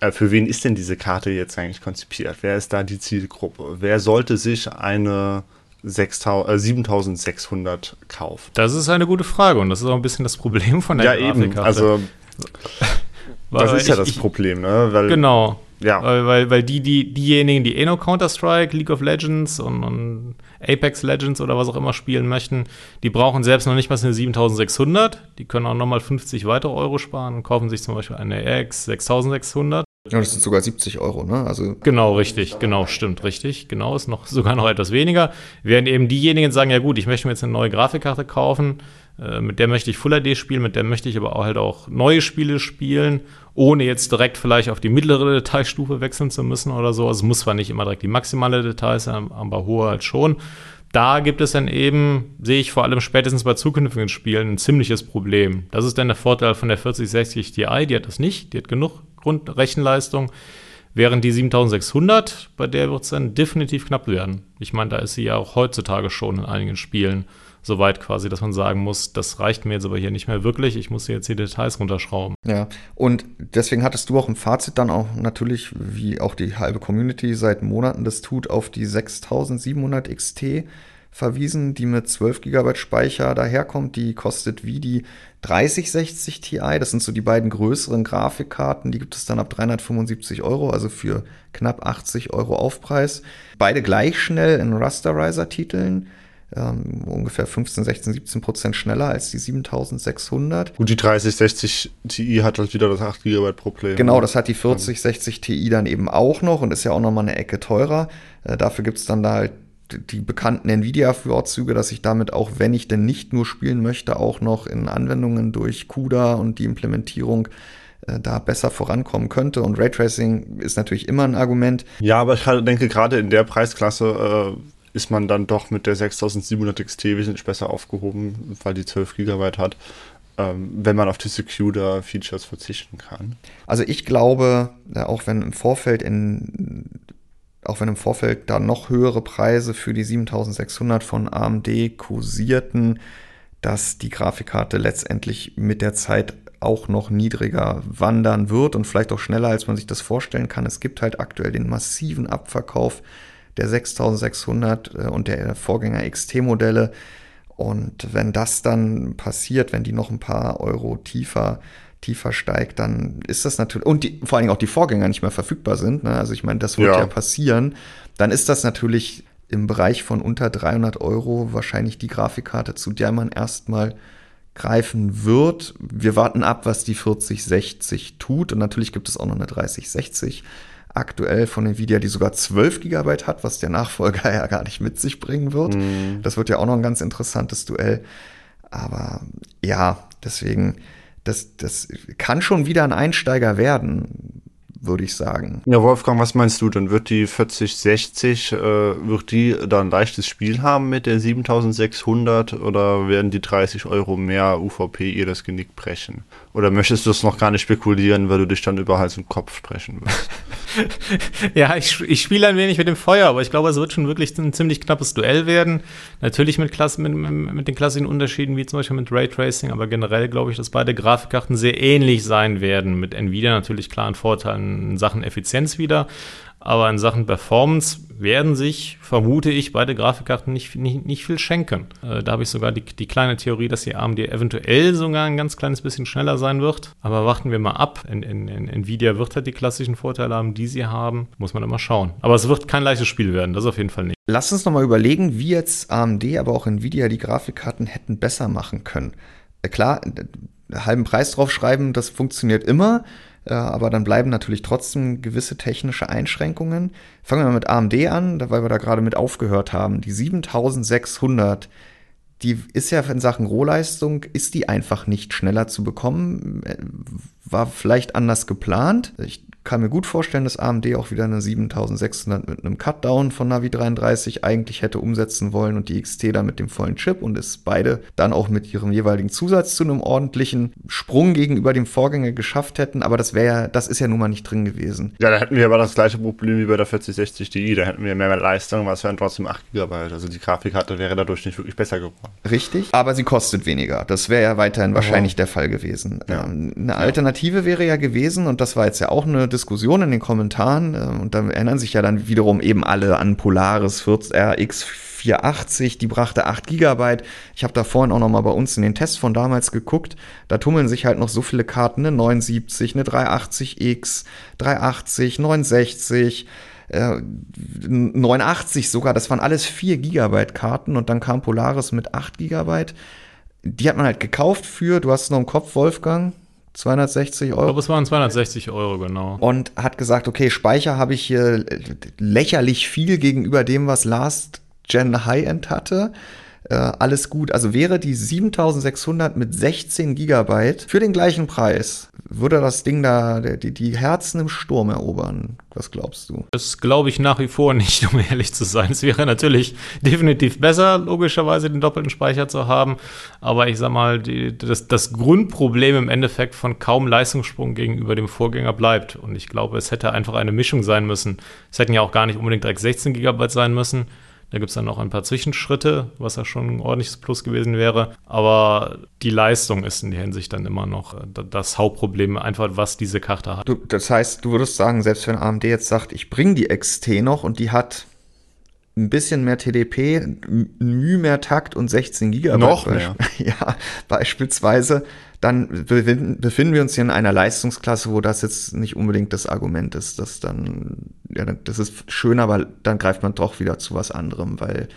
äh, für wen ist denn diese Karte jetzt eigentlich konzipiert? Wer ist da die Zielgruppe? Wer sollte sich eine 7600 äh, kauft? Das ist eine gute Frage und das ist auch ein bisschen das Problem von der Ja, eben. Also, das ist ja das ich, Problem, ne? Weil, genau. Ja. Weil, weil, weil die, die, diejenigen, die eh noch Counter-Strike, League of Legends und, und, Apex Legends oder was auch immer spielen möchten, die brauchen selbst noch nicht mal eine 7600. Die können auch nochmal 50 weitere Euro sparen und kaufen sich zum Beispiel eine RX 6600. Ja, das sind sogar 70 Euro, ne? Also genau, richtig, genau, stimmt, richtig. Genau, ist noch sogar noch etwas weniger. Während eben diejenigen sagen, ja gut, ich möchte mir jetzt eine neue Grafikkarte kaufen, Äh, mit der möchte ich Full HD spielen, mit der möchte ich aber auch halt auch neue Spiele spielen, ohne jetzt direkt vielleicht auf die mittlere Detailstufe wechseln zu müssen oder so. Also es muss zwar nicht immer direkt die maximale Detail sein, aber hohe halt schon. Da gibt es dann eben, sehe ich vor allem spätestens bei zukünftigen Spielen, ein ziemliches Problem. Das ist dann der Vorteil von der 4060 Ti, die hat das nicht, die hat genug Grundrechenleistung. Während die 7600, bei der wird es dann definitiv knapp werden. Ich meine, da ist sie ja auch heutzutage schon in einigen Spielen so weit quasi, dass man sagen muss, das reicht mir jetzt aber hier nicht mehr wirklich, ich muss hier jetzt die Details runterschrauben. Ja, und deswegen hattest du auch im Fazit dann auch natürlich, wie auch die halbe Community seit Monaten das tut, auf die 6700 XT verwiesen, die mit 12 GB Speicher daherkommt. Die kostet wie die 3060 Ti. Das sind so die beiden größeren Grafikkarten. Die gibt es dann ab 375 Euro, also für knapp 80 Euro Aufpreis. Beide gleich schnell in Rasterizer-Titeln ähm, ungefähr 15, 16, 17 Prozent schneller als die 7600. Und die 3060 Ti hat halt wieder das 8 GB Problem. Genau, das hat die 4060 Ti dann eben auch noch und ist ja auch noch mal eine Ecke teurer. Äh, dafür gibt es dann da halt die bekannten Nvidia-Vorzüge, dass ich damit auch, wenn ich denn nicht nur spielen möchte, auch noch in Anwendungen durch CUDA und die Implementierung äh, da besser vorankommen könnte. Und Raytracing ist natürlich immer ein Argument. Ja, aber ich halt denke, gerade in der Preisklasse äh, ist man dann doch mit der 6700 XT wesentlich besser aufgehoben, weil die 12 GB hat, ähm, wenn man auf diese CUDA-Features verzichten kann. Also ich glaube, äh, auch wenn im Vorfeld in auch wenn im Vorfeld da noch höhere Preise für die 7600 von AMD kursierten, dass die Grafikkarte letztendlich mit der Zeit auch noch niedriger wandern wird und vielleicht auch schneller, als man sich das vorstellen kann. Es gibt halt aktuell den massiven Abverkauf der 6600 äh, und der Vorgänger XT-Modelle. Und wenn das dann passiert, wenn die noch ein paar Euro tiefer tiefer steigt, dann ist das natürlich, und die, vor allen Dingen auch die Vorgänger nicht mehr verfügbar sind, ne? also ich meine, das wird ja. ja passieren, dann ist das natürlich im Bereich von unter 300 Euro wahrscheinlich die Grafikkarte, zu der man erstmal greifen wird. Wir warten ab, was die 4060 tut und natürlich gibt es auch noch eine 3060 aktuell von Nvidia, die sogar 12 GB hat, was der Nachfolger ja gar nicht mit sich bringen wird. Mhm. Das wird ja auch noch ein ganz interessantes Duell. Aber ja, deswegen, das, das kann schon wieder ein Einsteiger werden würde ich sagen. Ja, Wolfgang, was meinst du? Dann wird die 4060, äh, wird die dann ein leichtes Spiel haben mit der 7600 oder werden die 30 Euro mehr UVP ihr das Genick brechen? Oder möchtest du es noch gar nicht spekulieren, weil du dich dann über Hals und Kopf sprechen wirst? ja, ich, ich spiele ein wenig mit dem Feuer, aber ich glaube, es wird schon wirklich ein ziemlich knappes Duell werden. Natürlich mit, Klasse, mit, mit den klassischen Unterschieden, wie zum Beispiel mit Raytracing, aber generell glaube ich, dass beide Grafikkarten sehr ähnlich sein werden. Mit Nvidia natürlich klaren Vorteilen in Sachen Effizienz wieder. Aber in Sachen Performance werden sich, vermute ich, beide Grafikkarten nicht, nicht, nicht viel schenken. Äh, da habe ich sogar die, die kleine Theorie, dass die AMD eventuell sogar ein ganz kleines bisschen schneller sein wird. Aber warten wir mal ab. In, in, in Nvidia wird halt die klassischen Vorteile haben, die sie haben. Muss man immer schauen. Aber es wird kein leichtes Spiel werden, das auf jeden Fall nicht. Lass uns nochmal überlegen, wie jetzt AMD, aber auch Nvidia die Grafikkarten hätten besser machen können. Äh, klar, halben Preis draufschreiben, das funktioniert immer. Äh, aber dann bleiben natürlich trotzdem gewisse technische Einschränkungen. Fangen wir mal mit AMD an, weil wir da gerade mit aufgehört haben. Die 7600, die ist ja in Sachen Rohleistung, ist die einfach nicht schneller zu bekommen. Äh, war vielleicht anders geplant. Ich kann mir gut vorstellen, dass AMD auch wieder eine 7600 mit einem Cutdown von Navi 33 eigentlich hätte umsetzen wollen und die XT dann mit dem vollen Chip und es beide dann auch mit ihrem jeweiligen Zusatz zu einem ordentlichen Sprung gegenüber dem Vorgänger geschafft hätten. Aber das wäre, das ist ja nun mal nicht drin gewesen. Ja, da hätten wir aber das gleiche Problem wie bei der 4060 Ti. Da hätten wir mehr Leistung, aber es wären trotzdem 8 GB. Also die Grafikkarte wäre dadurch nicht wirklich besser geworden. Richtig, aber sie kostet weniger. Das wäre ja weiterhin wahrscheinlich der Fall gewesen. Ja. Ähm, eine Alternative ja. wäre ja gewesen, und das war jetzt ja auch eine Diskussion in den Kommentaren äh, und da erinnern sich ja dann wiederum eben alle an Polaris 40, RX 480, die brachte 8 GB. Ich habe da vorhin auch noch mal bei uns in den Tests von damals geguckt. Da tummeln sich halt noch so viele Karten, eine 79, eine 380X, 380, 960, äh, 89 sogar. Das waren alles 4 GB Karten und dann kam Polaris mit 8 GB. Die hat man halt gekauft für, du hast es noch im Kopf, Wolfgang, 260 Euro. Ich glaube, es waren 260 Euro, genau. Und hat gesagt, okay, Speicher habe ich hier lächerlich viel gegenüber dem, was Last Gen High-End hatte. äh, alles gut. Also wäre die 7600 mit 16 Gigabyte für den gleichen Preis, würde das Ding da die, die Herzen im Sturm erobern. Was glaubst du? Das glaube ich nach wie vor nicht, um ehrlich zu sein. Es wäre natürlich definitiv besser, logischerweise den doppelten Speicher zu haben. Aber ich sag mal, die, das, das Grundproblem im Endeffekt von kaum Leistungssprung gegenüber dem Vorgänger bleibt. Und ich glaube, es hätte einfach eine Mischung sein müssen. Es hätten ja auch gar nicht unbedingt direkt 16 Gigabyte sein müssen. Da gibt es dann noch ein paar Zwischenschritte, was ja schon ein ordentliches Plus gewesen wäre. Aber die Leistung ist in der Hinsicht dann immer noch äh, das Hauptproblem, einfach was diese Karte hat. Du, das heißt, du würdest sagen, selbst wenn AMD jetzt sagt, ich bringe die XT noch und die hat ein bisschen mehr TDP, ein Mühe mehr Takt und 16 Gigabyte. Noch mehr. Ja, beispielsweise dann befinden wir uns hier in einer Leistungsklasse, wo das jetzt nicht unbedingt das Argument ist, dass dann, ja, das ist schön, aber dann greift man doch wieder zu was anderem, weil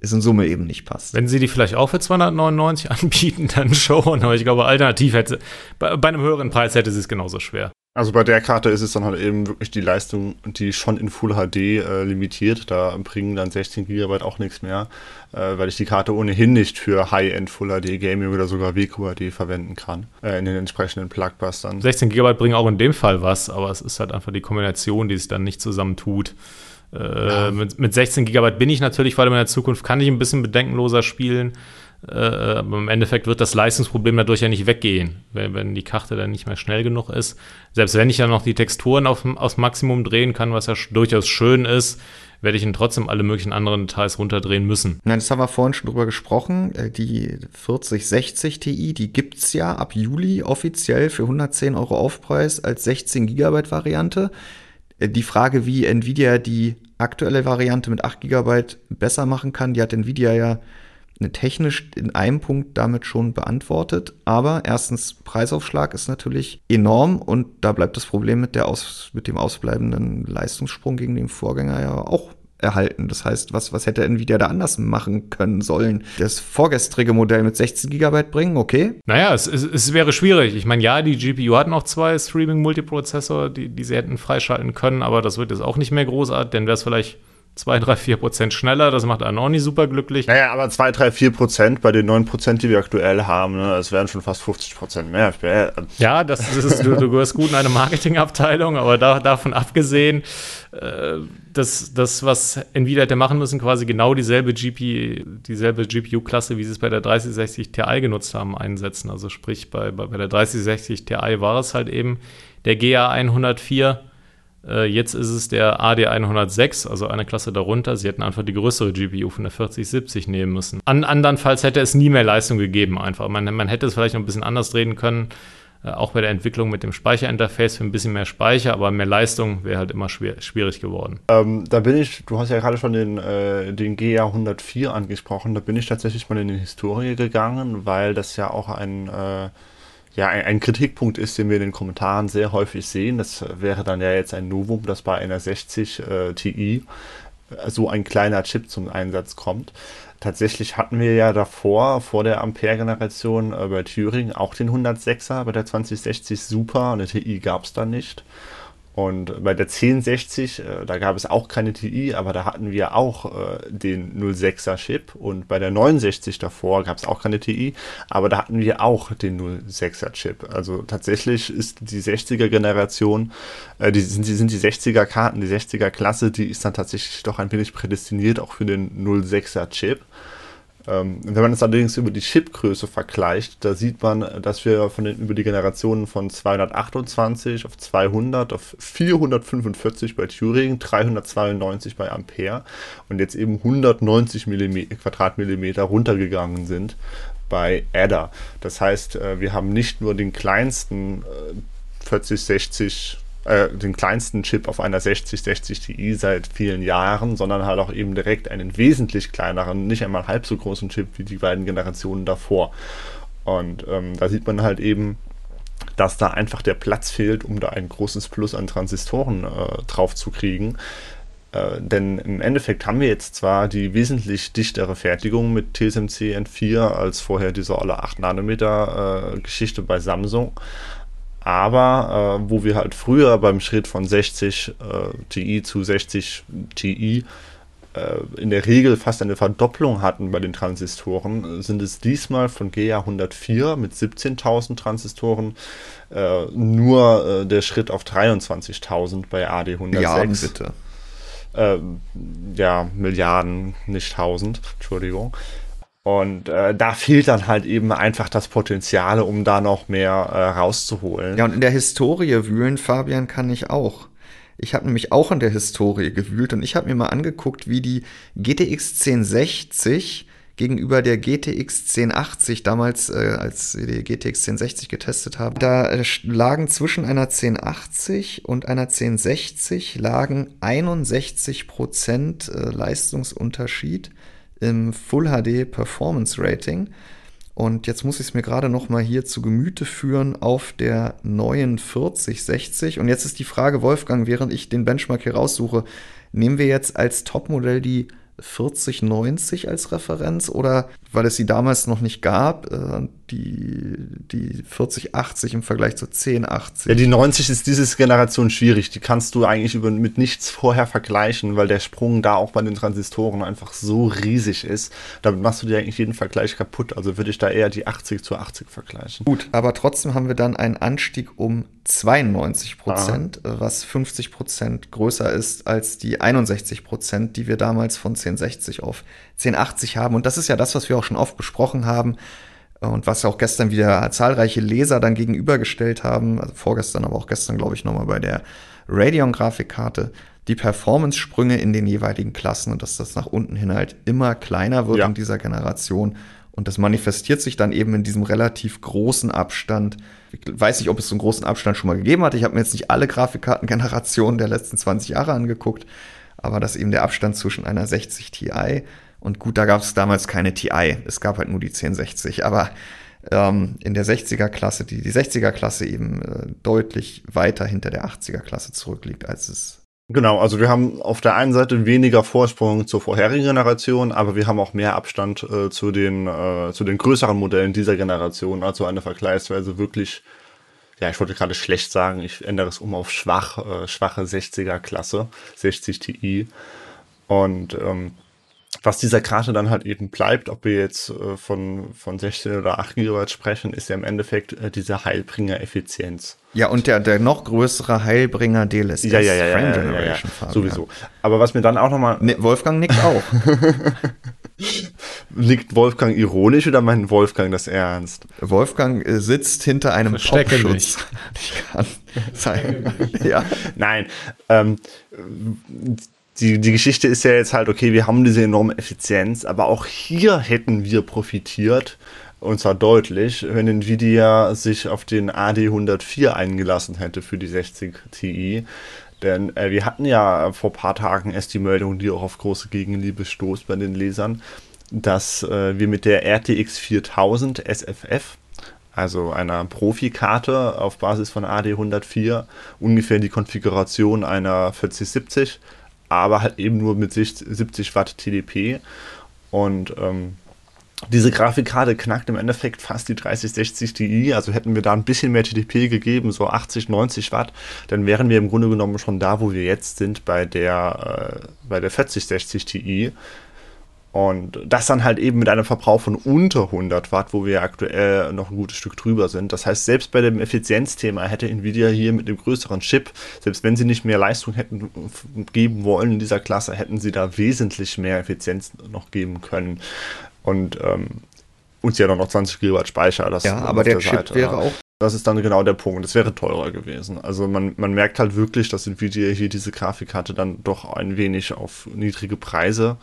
es in Summe eben nicht passt. Wenn sie die vielleicht auch für 299 anbieten, dann schon, aber ich glaube, alternativ hätte, bei, bei einem höheren Preis hätte sie es genauso schwer. Also bei der Karte ist es dann halt eben wirklich die Leistung, die schon in Full HD äh, limitiert. Da bringen dann 16 GB auch nichts mehr, äh, weil ich die Karte ohnehin nicht für High-End Full HD Gaming oder sogar WQHD verwenden kann äh, in den entsprechenden Plugbustern. 16 GB bringen auch in dem Fall was, aber es ist halt einfach die Kombination, die es dann nicht zusammen tut. Äh, ja. mit, mit 16 GB bin ich natürlich, allem in der Zukunft, kann ich ein bisschen bedenkenloser spielen. Äh, aber im Endeffekt wird das Leistungsproblem dadurch ja nicht weggehen, wenn, wenn, die Karte dann nicht mehr schnell genug ist. Selbst wenn ich ja noch die Texturen auf, aufs Maximum drehen kann, was ja durchaus schön ist, werde ich ihn trotzdem alle möglichen anderen Details runterdrehen müssen. Nein, das haben wir vorhin schon drüber gesprochen. Äh, die 4060 Ti, die gibt es ja ab Juli offiziell für 110 Euro Aufpreis als 16 GB Variante. Äh, die Frage, wie Nvidia die aktuelle Variante mit 8 GB besser machen kann, die hat Nvidia ja technisch in einem Punkt damit schon beantwortet. Aber erstens, Preisaufschlag ist natürlich enorm und da bleibt das Problem mit, der Aus, mit dem ausbleibenden Leistungssprung gegen den Vorgänger ja auch erhalten. Das heißt, was, was hätte Nvidia da anders machen können sollen? Das vorgestrige Modell mit 16 GB bringen, okay. Naja, es, es, es wäre schwierig. Ich meine, ja, die GPU hat noch zwei Streaming-Multiprozessor, die, die sie hätten freischalten können, aber das wird jetzt auch nicht mehr großartig, denn wäre es vielleicht 2, 3, 4 Prozent schneller. Das macht einen auch nicht super glücklich. Naja, aber 2, 3, 4 Prozent bei den 9 Prozent, die wir aktuell haben, ne, das wären schon fast 50 Prozent mehr. Ja, das, ist, du, du gehörst gut in eine Marketingabteilung, aber da, davon abgesehen, äh, das, das, was Nvidia hätte machen müssen, quasi genau dieselbe, GP, dieselbe GPU-Klasse, wie sie es bei der 3060 Ti genutzt haben, einsetzen. Also sprich, bei, bei, bei der 3060 Ti war es halt eben der GA 104 äh, jetzt ist es der AD106, also eine Klasse darunter. Sie hätten einfach die größere GPU von der 4070 nehmen müssen. An, andernfalls hätte es nie mehr Leistung gegeben einfach. Man, man hätte es vielleicht noch ein bisschen anders drehen können, äh, auch bei der Entwicklung mit dem Speicherinterface für ein bisschen mehr Speicher, aber mehr Leistung wäre halt immer schwer, schwierig geworden. Ähm, da bin ich, du hast ja gerade schon den, äh, den GA 104 angesprochen, da bin ich tatsächlich mal in die Historie gegangen, weil das ja auch ein äh, ja, ein, ein, Kritikpunkt ist, den wir in den Kommentaren sehr häufig sehen. Das wäre dann ja jetzt ein Novum, dass bei einer 60 äh, Ti äh, so ein kleiner Chip zum Einsatz kommt. Tatsächlich hatten wir ja davor, vor der Ampere-Generation äh, bei Turing, auch den 106er bei der 2060 Super. Eine TI gab es da nicht. Und bei der 1060, äh, da gab es auch keine TI, aber da hatten wir auch äh, den 06er Chip. Und bei der 69 davor gab es auch keine TI, aber da hatten wir auch den 06er Chip. Also tatsächlich ist die 60er Generation, äh, die, sind, die, sind die 60er Karten, die 60er Klasse, die ist dann tatsächlich doch ein wenig prädestiniert auch für den 06er Chip. Ähm, wenn man es allerdings über die Chipgröße vergleicht, da sieht man, dass wir von den, über die Generationen von 228 auf 200 auf 445 bei Turing, 392 bei Ampere und jetzt eben 190 mm, Quadratmillimeter runtergegangen sind bei Adder. Das heißt, äh, wir haben nicht nur den kleinsten 4060 äh, äh, den kleinsten Chip auf einer 6060 Ti seit vielen Jahren, sondern halt auch eben direkt einen wesentlich kleineren, nicht einmal halb so großen Chip wie die beiden Generationen davor. Und ähm, da sieht man halt eben, dass da einfach der Platz fehlt, um da ein großes Plus an Transistoren äh, drauf zu kriegen. Äh, denn im Endeffekt haben wir jetzt zwar die wesentlich dichtere Fertigung mit TSMC N4 als vorher diese alle 8 Nanometer äh, Geschichte bei Samsung, aber äh, wo wir halt früher beim Schritt von 60 äh, Ti zu 60 Ti äh, in der Regel fast eine Verdopplung hatten bei den Transistoren, sind es diesmal von GA 104 mit 17.000 Transistoren äh, nur äh, der Schritt auf 23.000 bei AD 106. Milliarden bitte. Äh, ja, Milliarden, nicht 1000, Entschuldigung. Und äh, da fehlt dann halt eben einfach das Potenzial, um da noch mehr äh, rauszuholen. Ja, und in der Historie wühlen, Fabian, kann ich auch. Ich habe nämlich auch in der Historie gewühlt und ich habe mir mal angeguckt, wie die GTX 1060 gegenüber der GTX 1080 damals, äh, als die GTX 1060 getestet haben, da äh, lagen zwischen einer 1080 und einer 1060 lagen 61 Prozent äh, Leistungsunterschied im Full HD Performance Rating. Und jetzt muss ich es mir gerade noch mal hier zu Gemüte führen auf der neuen 4060. Und jetzt ist die Frage, Wolfgang, während ich den Benchmark hier raussuche, nehmen wir jetzt als Topmodell die 4090 als Referenz oder weil es sie damals noch nicht gab, äh, die, die 4080 im Vergleich zur 1080? Ja, die 90 ist diese Generation schwierig. Die kannst du eigentlich über, mit nichts vorher vergleichen, weil der Sprung da auch bei den Transistoren einfach so riesig ist. Damit machst du dir eigentlich jeden Vergleich kaputt. Also würde ich da eher die 80 zu 80 vergleichen. Gut, aber trotzdem haben wir dann einen Anstieg um 92 Prozent, Aha. was 50 Prozent größer ist als die 61 Prozent, die wir damals von 1060 auf 1080 haben. Und das ist ja das, was wir auch schon oft besprochen haben und was auch gestern wieder zahlreiche Leser dann gegenübergestellt haben, also vorgestern, aber auch gestern, glaube ich, nochmal bei der Radeon-Grafikkarte, die Performance-Sprünge in den jeweiligen Klassen und dass das nach unten hin halt immer kleiner wird ja. in dieser Generation. Und das manifestiert sich dann eben in diesem relativ großen Abstand. Ich weiß nicht, ob es so einen großen Abstand schon mal gegeben hat. Ich habe mir jetzt nicht alle Grafikkartengenerationen der letzten 20 Jahre angeguckt, aber dass eben der Abstand zwischen einer 60 Ti und gut, da gab es damals keine TI. Es gab halt nur die 1060. Aber ähm, in der 60er-Klasse, die, die 60er-Klasse eben äh, deutlich weiter hinter der 80er-Klasse zurückliegt, als es Genau, also wir haben auf der einen Seite weniger Vorsprung zur vorherigen Generation, aber wir haben auch mehr Abstand äh, zu, den, äh, zu den größeren Modellen dieser Generation, also eine vergleichsweise wirklich, ja, ich wollte gerade schlecht sagen, ich ändere es um auf schwach, äh, schwache 60er Klasse, 60 Ti. Und ähm, was dieser Karte dann halt eben bleibt, ob wir jetzt äh, von, von 16 oder 8 GB sprechen, ist ja im Endeffekt äh, diese Heilbringer-Effizienz. Ja, und der, der noch größere Heilbringer DLSS ja, ja, ja, Frame Generation ja, ja, Sowieso. Aber was mir dann auch nochmal. Ne, Wolfgang nickt auch. Nickt Wolfgang ironisch oder meint Wolfgang das ernst? Wolfgang äh, sitzt hinter einem Popschutz. Ich kann sein. ja. Nein. Ähm, die, die Geschichte ist ja jetzt halt, okay, wir haben diese enorme Effizienz, aber auch hier hätten wir profitiert, und zwar deutlich, wenn Nvidia sich auf den AD104 eingelassen hätte für die 60 Ti. Denn äh, wir hatten ja vor ein paar Tagen erst die Meldung, die auch auf große Gegenliebe stoßt bei den Lesern, dass äh, wir mit der RTX 4000 SFF, also einer Profikarte auf Basis von AD104, ungefähr die Konfiguration einer 4070 aber halt eben nur mit 70 Watt TDP. Und ähm, diese Grafikkarte knackt im Endeffekt fast die 3060 Ti, also hätten wir da ein bisschen mehr TDP gegeben, so 80, 90 Watt, dann wären wir im Grunde genommen schon da, wo wir jetzt sind bei der, äh, bei der 4060 Ti. Und das dann halt eben mit einem Verbrauch von unter 100 Watt, wo wir aktuell noch ein gutes Stück drüber sind. Das heißt, selbst bei dem Effizienzthema hätte Nvidia hier mit dem größeren Chip, selbst wenn sie nicht mehr Leistung hätten geben wollen in dieser Klasse, hätten sie da wesentlich mehr Effizienz noch geben können. Und ähm, uns ja noch 20 GB Speicher. Das ja, aber der, der Chip Seite, wäre auch das ist dann genau der Punkt. Es wäre teurer gewesen. Also man, man merkt halt wirklich, dass Nvidia hier diese Grafikkarte dann doch ein wenig auf niedrige Preise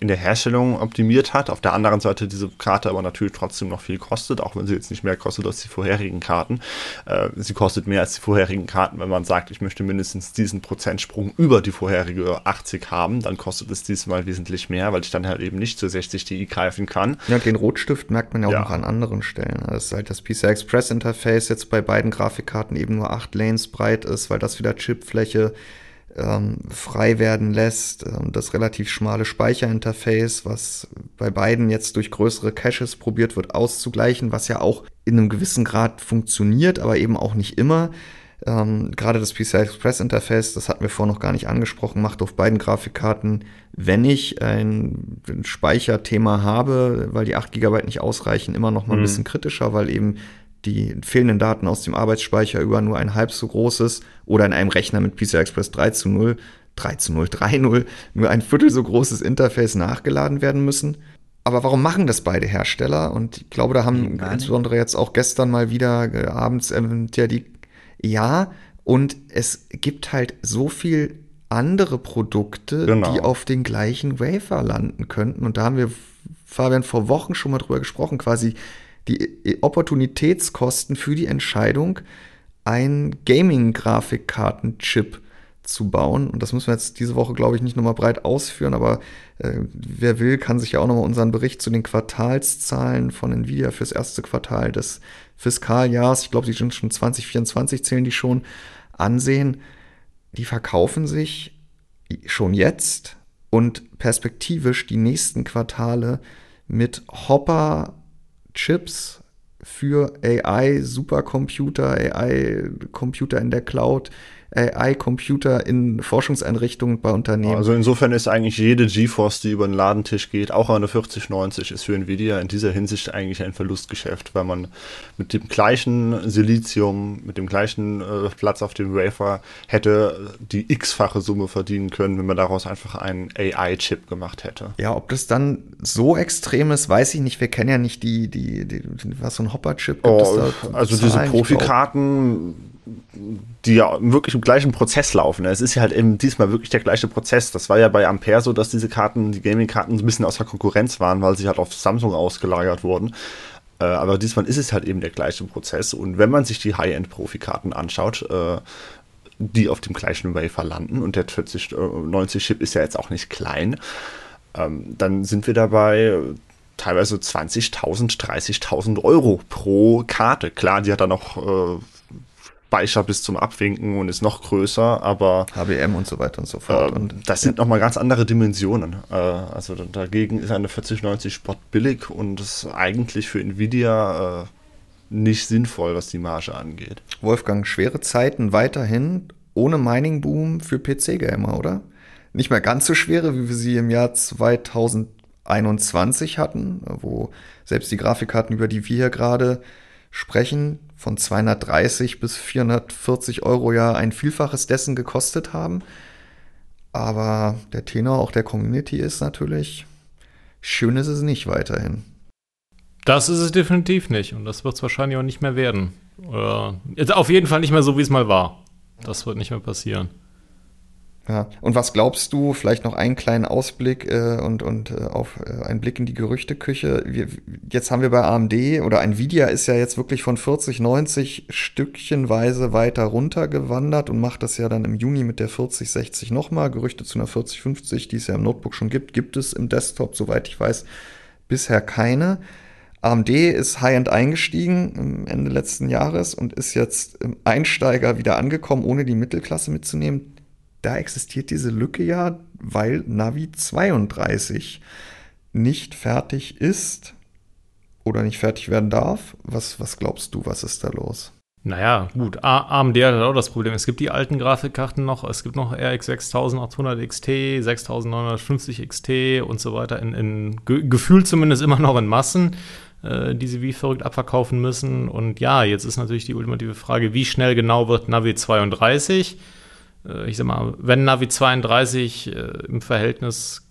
in der Herstellung optimiert hat. Auf der anderen Seite diese Karte aber natürlich trotzdem noch viel kostet, auch wenn sie jetzt nicht mehr kostet als die vorherigen Karten. Äh, sie kostet mehr als die vorherigen Karten, wenn man sagt, ich möchte mindestens diesen Prozentsprung über die vorherige 80 haben, dann kostet es diesmal wesentlich mehr, weil ich dann halt eben nicht zu 60 Ti greifen kann. Ja, den Rotstift merkt man ja auch ja. noch an anderen Stellen. Das ist halt das PCI Express Interface jetzt bei beiden Grafikkarten eben nur 8 Lanes breit ist, weil das wieder Chipfläche ähm, frei werden lässt. Ähm, das relativ schmale Speicherinterface, was bei beiden jetzt durch größere Caches probiert wird auszugleichen, was ja auch in einem gewissen Grad funktioniert, aber eben auch nicht immer. Ähm, Gerade das PCI Express Interface, das hatten wir vorher noch gar nicht angesprochen, macht auf beiden Grafikkarten, wenn ich ein, ein Speicherthema habe, weil die 8 GB nicht ausreichen, immer noch mal ein mhm. bisschen kritischer, weil eben die fehlenden Daten aus dem Arbeitsspeicher über nur ein halb so großes oder in einem Rechner mit PCI Express 3 zu 0, 3 zu 0, 3 0, nur ein Viertel so großes Interface nachgeladen werden müssen. Aber warum machen das beide Hersteller? Und ich glaube, da haben insbesondere jetzt auch gestern mal wieder äh, abends äh, ja die, ja, und es gibt halt so viel andere Produkte, genau. die auf den gleichen Wafer landen könnten. Und da haben wir, Fabian, vor Wochen schon mal drüber gesprochen, quasi die Opportunitätskosten für die Entscheidung, ein Gaming-Grafikkartenchip zu bauen. Und das müssen wir jetzt diese Woche, glaube ich, nicht nochmal breit ausführen, aber äh, wer will, kann sich ja auch nochmal unseren Bericht zu den Quartalszahlen von Nvidia fürs erste Quartal des Fiskaljahrs, ich glaube, die sind schon 2024, zählen die schon, ansehen. Die verkaufen sich schon jetzt und perspektivisch die nächsten Quartale mit Hopper Chips für AI, Supercomputer, AI-Computer in der Cloud, AI-Computer in Forschungseinrichtungen bei Unternehmen. Also insofern ist eigentlich jede GeForce, die über den Ladentisch geht, auch eine 4090, ist für Nvidia in dieser Hinsicht eigentlich ein Verlustgeschäft, weil man mit dem gleichen Silizium, mit dem gleichen äh, Platz auf dem Wafer hätte die x-fache Summe verdienen können, wenn man daraus einfach einen AI-Chip gemacht hätte. Ja, ob das dann so extrem ist, weiß ich nicht. Wir kennen ja nicht die, die, die was so ein Hopper-Chip gibt. Oh, also diese Profikarten die ja wirklich im gleichen Prozess laufen. Es ist ja halt eben diesmal wirklich der gleiche Prozess. Das war ja bei Ampere so, dass diese Karten, die Gaming-Karten, ein bisschen außer Konkurrenz waren, weil sie halt auf Samsung ausgelagert wurden. Äh, aber diesmal ist es halt eben der gleiche Prozess. Und wenn man sich die High-End-Profi-Karten anschaut, äh, die auf dem gleichen Wafer landen, und der 4090-Chip ist ja jetzt auch nicht klein, ähm, dann sind wir dabei teilweise 20.000, 30.000 Euro pro Karte. Klar, die hat dann noch äh, Speicher bis zum Abwinken und ist noch größer, aber HBM und so weiter und so fort. Äh, und das sind nochmal ganz andere Dimensionen. Äh, also dagegen ist eine 4090 Spot billig und ist eigentlich für Nvidia äh, nicht sinnvoll, was die Marge angeht. Wolfgang, schwere Zeiten weiterhin ohne Mining-Boom für PC-Gamer, oder? Nicht mehr ganz so schwere, wie wir sie im Jahr 2021 hatten, wo selbst die Grafikkarten, über die wir hier gerade sprechen, von 230 bis 440 Euro ja ein Vielfaches dessen gekostet haben. Aber der Tenor auch der Community ist natürlich, schön ist es nicht weiterhin. Das ist es definitiv nicht und das wird es wahrscheinlich auch nicht mehr werden. Oder, auf jeden Fall nicht mehr so, wie es mal war. Das wird nicht mehr passieren. Ja, und was glaubst du, vielleicht noch einen kleinen Ausblick äh, und, und äh, auf äh, einen Blick in die Gerüchteküche. Wir, jetzt haben wir bei AMD oder Nvidia ist ja jetzt wirklich von 40, 90 stückchenweise weiter runtergewandert und macht das ja dann im Juni mit der 40, 60 nochmal. Gerüchte zu einer 40, 50, die es ja im Notebook schon gibt, gibt es im Desktop, soweit ich weiß, bisher keine. AMD ist High-End eingestiegen Ende letzten Jahres und ist jetzt im Einsteiger wieder angekommen, ohne die Mittelklasse mitzunehmen da existiert diese Lücke ja, weil Navi 32 nicht fertig ist oder nicht fertig werden darf. Was, was glaubst du, was ist da los? Naja, gut. AMD hat auch das Problem. Es gibt die alten Grafikkarten noch. Es gibt noch RX 6800 XT, 6950 XT und so weiter. In, in gefühlt zumindest immer noch in Massen, äh, die sie wie verrückt abverkaufen müssen. Und ja, jetzt ist natürlich die ultimative Frage, wie schnell genau wird Navi 32? Äh, ich sag mal, wenn Navi 32 äh, im Verhältnis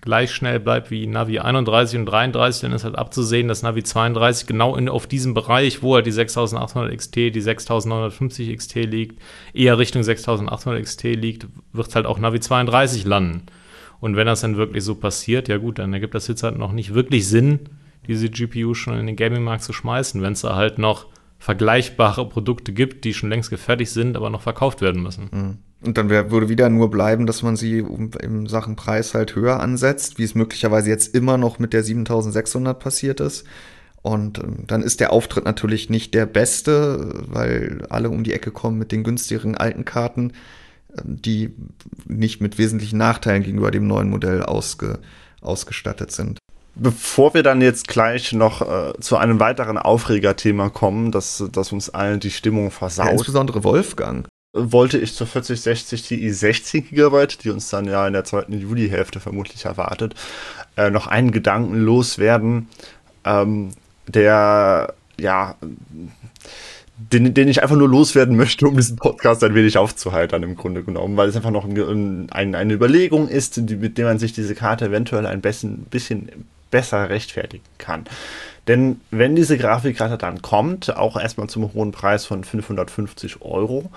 gleich schnell bleibt wie Navi 31 und 33, dann ist halt abzusehen, dass Navi 32 genau in, auf diesem Bereich, wo halt die 6800 XT, die 6950 XT liegt, eher Richtung 6800 XT liegt, wird halt auch Navi 32 landen. Und wenn das dann wirklich so passiert, ja gut, dann ergibt das jetzt halt noch nicht wirklich Sinn, diese GPU schon in den Gaming-Markt zu schmeißen, wenn es da halt noch vergleichbare Produkte gibt, die schon längst gefertigt sind, aber noch verkauft werden müssen. Mhm. Und dann wär, würde wieder nur bleiben, dass man sie in Sachen Preis halt höher ansetzt, wie es möglicherweise jetzt immer noch mit der 7600 passiert ist. Und ähm, dann ist der Auftritt natürlich nicht der beste, weil alle um die Ecke kommen mit den günstigeren alten Karten, ähm, die nicht mit wesentlichen Nachteilen gegenüber dem neuen Modell ausge, ausgestattet sind. Bevor wir dann jetzt gleich noch äh, zu einem weiteren Aufregerthema kommen, das, das uns allen die Stimmung versaut. Ja, insbesondere Wolfgang. Wollte ich zur 4060 Ti 16 GB, die uns dann ja in der zweiten Juli-Hälfte vermutlich erwartet, äh, noch einen Gedanken loswerden, ähm, der ja den, den ich einfach nur loswerden möchte, um diesen Podcast ein wenig aufzuhalten, im Grunde genommen, weil es einfach noch ein, ein, eine Überlegung ist, die, mit der man sich diese Karte eventuell ein bisschen, bisschen besser rechtfertigen kann. Denn wenn diese Grafikkarte dann kommt, auch erstmal zum hohen Preis von 550 Euro,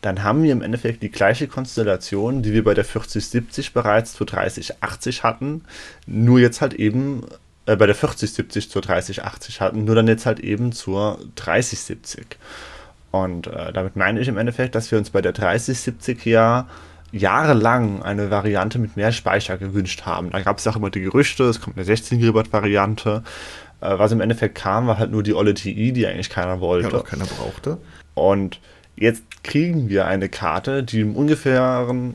dann haben wir im Endeffekt die gleiche Konstellation, die wir bei der 4070 bereits zu 3080 hatten, nur jetzt halt eben äh, bei der 4070 zur 3080 hatten, nur dann jetzt halt eben zur 3070. Und äh, damit meine ich im Endeffekt, dass wir uns bei der 3070 ja jahrelang eine Variante mit mehr Speicher gewünscht haben. Da gab es auch immer die Gerüchte, es kommt eine 16 GB Variante. Äh, was im Endeffekt kam, war halt nur die olle TI, die eigentlich keiner wollte. Ja, auch keiner brauchte. Und jetzt kriegen wir eine Karte, die im ungefähren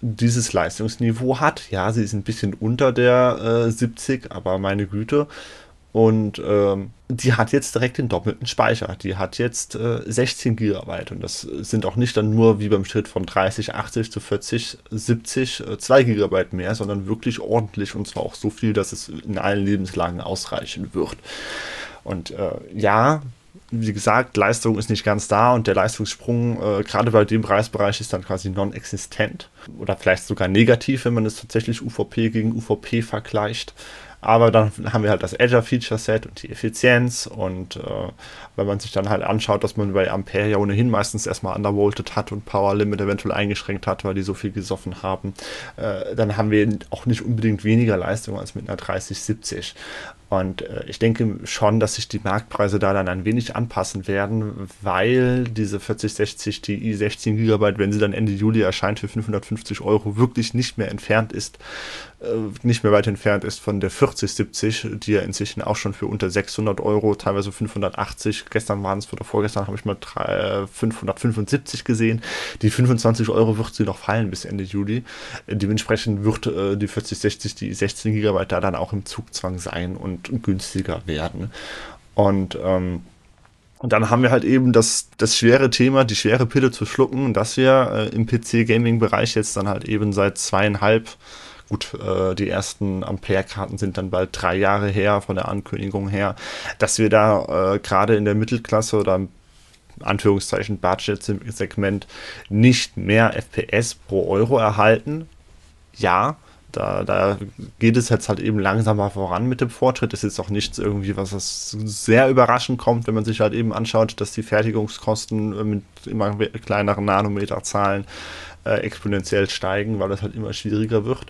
dieses Leistungsniveau hat. Ja, sie ist ein bisschen unter der äh, 70, aber meine Güte. Und ähm, die hat jetzt direkt den doppelten Speicher. Die hat jetzt äh, 16 GB. Und das sind auch nicht dann nur wie beim Schritt von 30, 80 zu 40, 70 äh, 2 GB mehr, sondern wirklich ordentlich und zwar auch so viel, dass es in allen Lebenslagen ausreichen wird. Und äh, ja, wie gesagt, Leistung ist nicht ganz da und der Leistungssprung, äh, gerade bei dem Preisbereich, ist dann quasi non-existent oder vielleicht sogar negativ, wenn man es tatsächlich UVP gegen UVP vergleicht. Aber dann haben wir halt das Azure Feature Set und die Effizienz und äh, wenn man sich dann halt anschaut, dass man bei Ampere ja ohnehin meistens erstmal undervolted hat und Power Limit eventuell eingeschränkt hat, weil die so viel gesoffen haben, äh, dann haben wir auch nicht unbedingt weniger Leistung als mit einer 3070. Und äh, ich denke schon, dass sich die Marktpreise da dann ein wenig anpassen werden, weil diese 4060 Ti 16 GB, wenn sie dann Ende Juli erscheint für 550 Euro, wirklich nicht mehr entfernt ist, äh, nicht mehr weit entfernt ist von der 4070, die ja inzwischen auch schon für unter 600 Euro, teilweise 580, gestern waren es oder vorgestern habe ich mal 3, 575 gesehen. Die 25 Euro wird sie noch fallen bis Ende Juli. Dementsprechend wird äh, die 4060, die 16 GB da dann auch im Zugzwang sein und und günstiger werden. Und, ähm, und dann haben wir halt eben das, das schwere Thema, die schwere Pille zu schlucken, dass wir äh, im PC-Gaming-Bereich jetzt dann halt eben seit zweieinhalb, gut, äh, die ersten Ampere-Karten sind dann bald drei Jahre her von der Ankündigung her, dass wir da äh, gerade in der Mittelklasse oder im Anführungszeichen Budget-Segment nicht mehr FPS pro Euro erhalten. Ja, da, da geht es jetzt halt eben langsamer voran mit dem Fortschritt. Ist jetzt auch nichts irgendwie, was das sehr überraschend kommt, wenn man sich halt eben anschaut, dass die Fertigungskosten äh, mit immer kleineren Nanometerzahlen äh, exponentiell steigen, weil das halt immer schwieriger wird.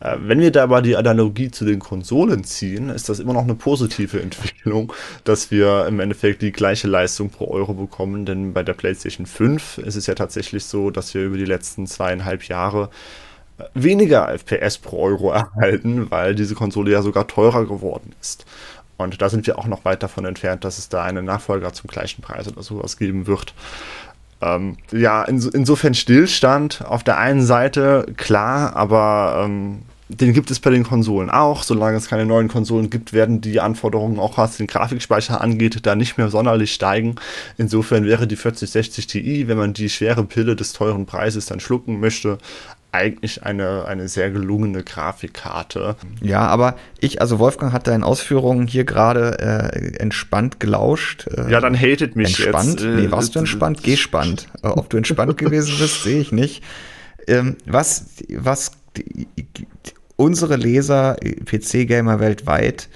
Äh, wenn wir da aber die Analogie zu den Konsolen ziehen, ist das immer noch eine positive Entwicklung, dass wir im Endeffekt die gleiche Leistung pro Euro bekommen, denn bei der PlayStation 5 ist es ja tatsächlich so, dass wir über die letzten zweieinhalb Jahre weniger FPS pro Euro erhalten, weil diese Konsole ja sogar teurer geworden ist. Und da sind wir auch noch weit davon entfernt, dass es da einen Nachfolger zum gleichen Preis oder sowas geben wird. Ähm, ja, ins insofern Stillstand auf der einen Seite, klar, aber ähm, den gibt es bei den Konsolen auch. Solange es keine neuen Konsolen gibt, werden die Anforderungen auch was den Grafikspeicher angeht, da nicht mehr sonderlich steigen. Insofern wäre die 4060 Ti, wenn man die schwere Pille des teuren Preises dann schlucken möchte, eigentlich eine, eine sehr gelungene Grafikkarte. Ja, aber ich, also Wolfgang hat deinen Ausführungen hier gerade äh, entspannt gelauscht. Äh, ja, dann hatet mich entspannt. jetzt. Nee, warst du entspannt? Gespannt. Äh, ob du entspannt gewesen bist, sehe ich nicht. Ähm, was, was die, unsere Leser, PC-Gamer weltweit,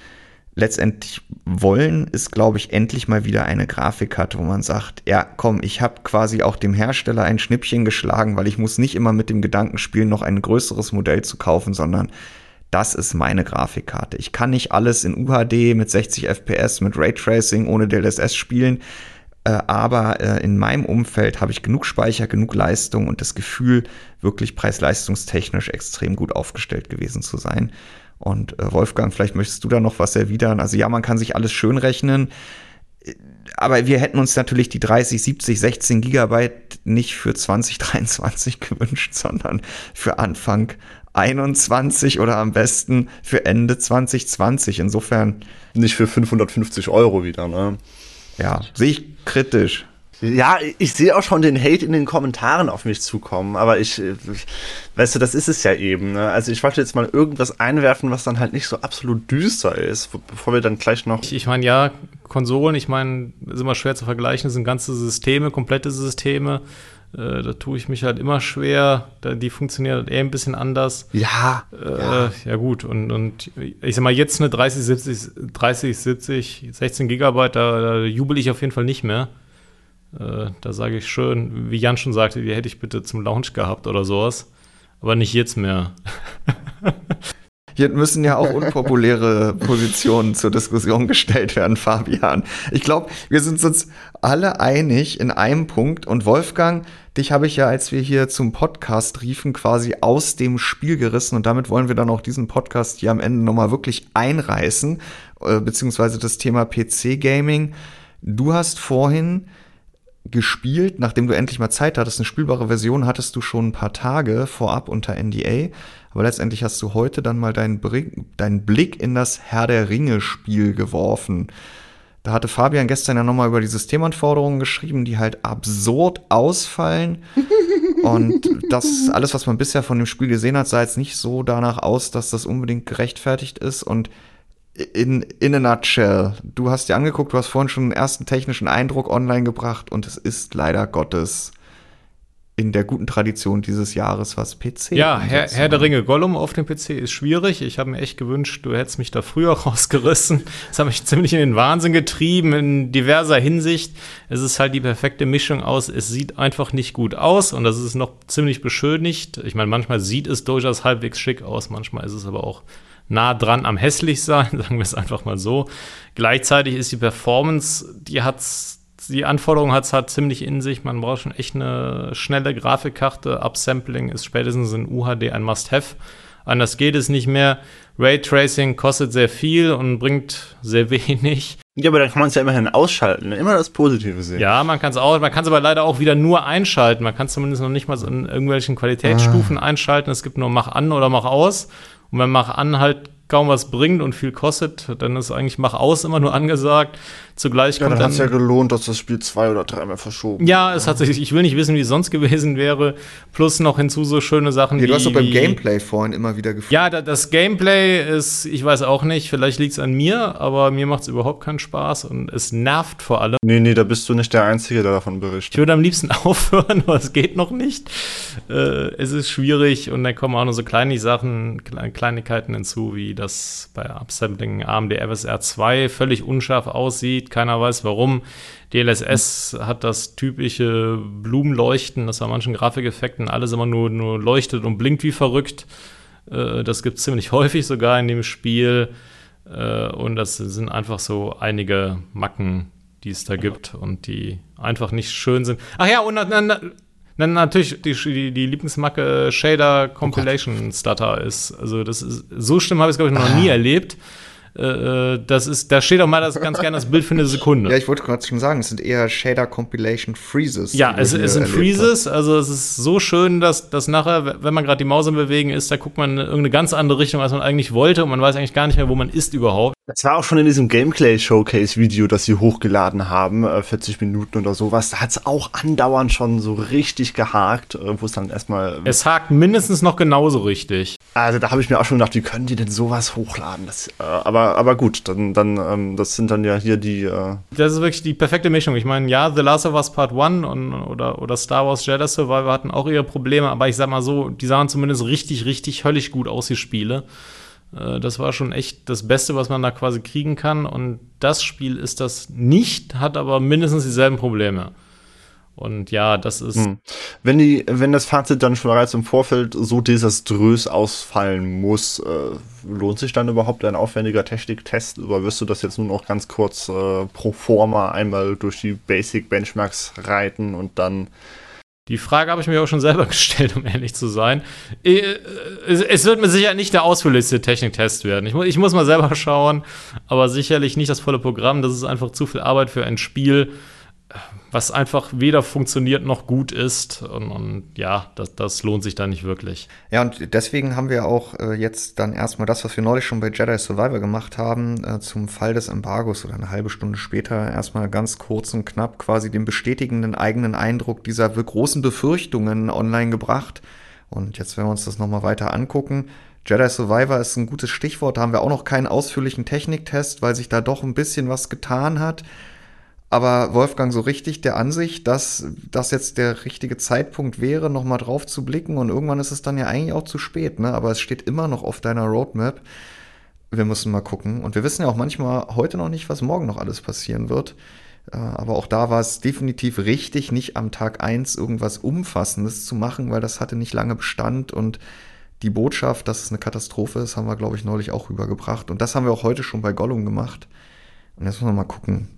letztendlich wollen, ist, glaube ich, endlich mal wieder eine Grafikkarte, wo man sagt, ja, komm, ich habe quasi auch dem Hersteller ein Schnippchen geschlagen, weil ich muss nicht immer mit dem Gedanken spielen, noch ein größeres Modell zu kaufen, sondern das ist meine Grafikkarte. Ich kann nicht alles in UHD mit 60 FPS, mit Raytracing ohne DLSS spielen, äh, aber äh, in meinem Umfeld habe ich genug Speicher, genug Leistung und das Gefühl, wirklich preis-leistungstechnisch extrem gut aufgestellt gewesen zu sein. Und äh, Wolfgang, vielleicht möchtest du da noch was erwidern. Also ja, man kann sich alles schön rechnen. Aber wir hätten uns natürlich die 30, 70, 16 Gigabyte nicht für 2023 gewünscht, sondern für Anfang 21 oder am besten für Ende 2020. Insofern. Nicht für 550 Euro wieder, ne? Ja, sehe ich kritisch. Ja, ich sehe auch schon den Hate in den Kommentaren auf mich zukommen, aber ich, weißt du, das ist es ja eben. Ne? Also ich wollte jetzt mal irgendwas einwerfen, was dann halt nicht so absolut düster ist, bevor wir dann gleich noch. Ich, ich meine, ja, Konsolen, ich meine, ist immer schwer zu vergleichen, das sind ganze Systeme, komplette Systeme. Äh, da tue ich mich halt immer schwer. Da, die funktionieren halt eher ein bisschen anders. Ja. Äh, ja. ja. gut. Und, und ich sag mal, jetzt eine 30, 70, 30, 70, 16 Gigabyte, da, da jubel ich auf jeden Fall nicht mehr. Äh, da sage ich schön, wie Jan schon sagte, die hätte ich bitte zum Launch gehabt oder sowas. Aber nicht jetzt mehr. Hier müssen ja auch unpopuläre Positionen zur Diskussion gestellt werden, Fabian. Ich glaube, wir sind uns alle einig in einem Punkt. Und Wolfgang, dich habe ich ja, als wir hier zum Podcast riefen, quasi aus dem Spiel gerissen. Und damit wollen wir dann auch diesen Podcast hier am Ende nochmal wirklich einreißen, äh, beziehungsweise das Thema PC-Gaming. Du hast vorhin gespielt, nachdem du endlich mal Zeit hattest. Eine spielbare Version hattest du schon ein paar Tage vorab unter NDA. Aber letztendlich hast du heute dann mal deinen, deinen Blick in das Herr der Ringe-Spiel geworfen. Da hatte Fabian gestern ja nochmal über die Systemanforderungen geschrieben, die halt absurd ausfallen. Und das alles, was man bisher von dem Spiel gesehen hat, sah jetzt nicht so danach aus, dass das unbedingt gerechtfertigt ist. Und in, in a nutshell, du hast dir angeguckt, du hast vorhin schon einen ersten technischen Eindruck online gebracht und es ist leider Gottes in der guten Tradition dieses Jahres, was PC. Ja, Herr, Herr, der Ringe Gollum auf dem PC ist schwierig. Ich habe mir echt gewünscht, du hättest mich da früher rausgerissen. Das hat mich ziemlich in den Wahnsinn getrieben, in diverser Hinsicht. Es ist halt die perfekte Mischung aus, es sieht einfach nicht gut aus und das ist noch ziemlich beschönigt. Ich meine, manchmal sieht es durchaus halbwegs schick aus, manchmal ist es aber auch nah dran am hässlich sein, sagen wir es einfach mal so. Gleichzeitig ist die Performance, die hat's die Anforderung hat es halt ziemlich in sich. Man braucht schon echt eine schnelle Grafikkarte. Upsampling ist spätestens in UHD ein Must-Have. Anders geht es nicht mehr. Raytracing kostet sehr viel und bringt sehr wenig. Ja, aber dann kann man es ja immerhin ausschalten. Immer das Positive sehen. Ja, man kann es auch, man kann es aber leider auch wieder nur einschalten. Man kann es zumindest noch nicht mal in irgendwelchen Qualitätsstufen ah. einschalten. Es gibt nur Mach an oder Mach aus. Und wenn Mach an halt kaum was bringt und viel kostet, dann ist eigentlich Mach aus immer nur angesagt. Zugleich ja, kommt dann. Hat ja gelohnt, dass das Spiel zwei oder dreimal verschoben Ja, es hat sich, ich will nicht wissen, wie es sonst gewesen wäre. Plus noch hinzu so schöne Sachen ja, wie. Du hast doch beim Gameplay vorhin immer wieder gefunden. Ja, das Gameplay ist, ich weiß auch nicht, vielleicht liegt es an mir, aber mir macht es überhaupt keinen Spaß und es nervt vor allem. Nee, nee, da bist du nicht der Einzige, der davon berichtet. Ich würde am liebsten aufhören, aber es geht noch nicht. Äh, es ist schwierig und dann kommen auch noch so kleine Sachen, Kleinigkeiten hinzu, wie das bei Upsampling AMD FSR 2 völlig unscharf aussieht keiner weiß warum. DLSS hat das typische Blumenleuchten, das bei manchen Grafikeffekten alles immer nur, nur leuchtet und blinkt wie verrückt. Äh, das gibt es ziemlich häufig sogar in dem Spiel. Äh, und das sind einfach so einige Macken, die es da gibt und die einfach nicht schön sind. Ach ja, und dann, dann natürlich die, die, die Lieblingsmacke Shader Compilation Stutter ist. Also das ist so schlimm habe ich es glaube ich noch nie ah. erlebt. Äh, äh, das ist, da steht auch mal das ganz gerne das Bild für eine Sekunde. Ja, ich wollte gerade schon sagen, es sind eher Shader Compilation Freezes. Ja, es, es sind Freezes, hat. also es ist so schön, dass, dass nachher, wenn man gerade die Maus am Bewegen ist, da guckt man in irgendeine ganz andere Richtung, als man eigentlich wollte und man weiß eigentlich gar nicht mehr, wo man ist überhaupt. Das war auch schon in diesem Gameplay-Showcase-Video, das sie hochgeladen haben, 40 äh, Minuten oder sowas. Da hat es auch andauernd schon so richtig gehakt, wo es dann erstmal. Es hakt mindestens noch genauso richtig. Also da habe ich mir auch schon gedacht, wie können die denn sowas hochladen? Das, äh, aber, aber gut, dann, dann ähm, das sind dann ja hier die. Äh das ist wirklich die perfekte Mischung. Ich meine, ja, The Last of Us Part 1 und, oder, oder Star Wars Jedi Survivor hatten auch ihre Probleme, aber ich sag mal so, die sahen zumindest richtig, richtig höllisch gut aus, die Spiele. Äh, das war schon echt das Beste, was man da quasi kriegen kann. Und das Spiel ist das nicht, hat aber mindestens dieselben Probleme. Und ja, das ist. Hm. Wenn die, wenn das Fazit dann schon bereits im Vorfeld so desaströs ausfallen muss, äh, lohnt sich dann überhaupt ein aufwendiger Techniktest? Oder wirst du das jetzt nur noch ganz kurz äh, pro forma einmal durch die Basic Benchmarks reiten und dann die Frage habe ich mir auch schon selber gestellt, um ehrlich zu sein. Äh, es wird mir sicher nicht der ausführlichste Techniktest werden. Ich, ich, muss mal selber schauen, aber sicherlich nicht das volle Programm. Das ist einfach zu viel Arbeit für ein Spiel was einfach weder funktioniert noch gut ist. Und, und ja, das, das, lohnt sich da nicht wirklich. Ja, und deswegen haben wir auch äh, jetzt dann erstmal das, was wir neulich schon bei Jedi Survivor gemacht haben, äh, zum Fall des Embargos oder eine halbe Stunde später erstmal ganz kurz und knapp quasi den bestätigenden eigenen Eindruck dieser großen Befürchtungen online gebracht. Und jetzt werden wir uns das nochmal weiter angucken. Jedi Survivor ist ein gutes Stichwort. Da haben wir auch noch keinen ausführlichen Techniktest, weil sich da doch ein bisschen was getan hat aber Wolfgang so richtig der Ansicht, dass das jetzt der richtige Zeitpunkt wäre, nochmal drauf zu blicken. Und irgendwann ist es dann ja eigentlich auch zu spät, ne? Aber es steht immer noch auf deiner Roadmap. Wir müssen mal gucken. Und wir wissen ja auch manchmal heute noch nicht, was morgen noch alles passieren wird. Äh, aber auch da war es definitiv richtig, nicht am Tag eins irgendwas Umfassendes zu machen, weil das hatte nicht lange Bestand und die Botschaft, dass es eine Katastrophe ist, haben wir, glaube ich, neulich auch rübergebracht. Und das haben wir auch heute schon bei Gollum gemacht. Und jetzt müssen wir mal gucken,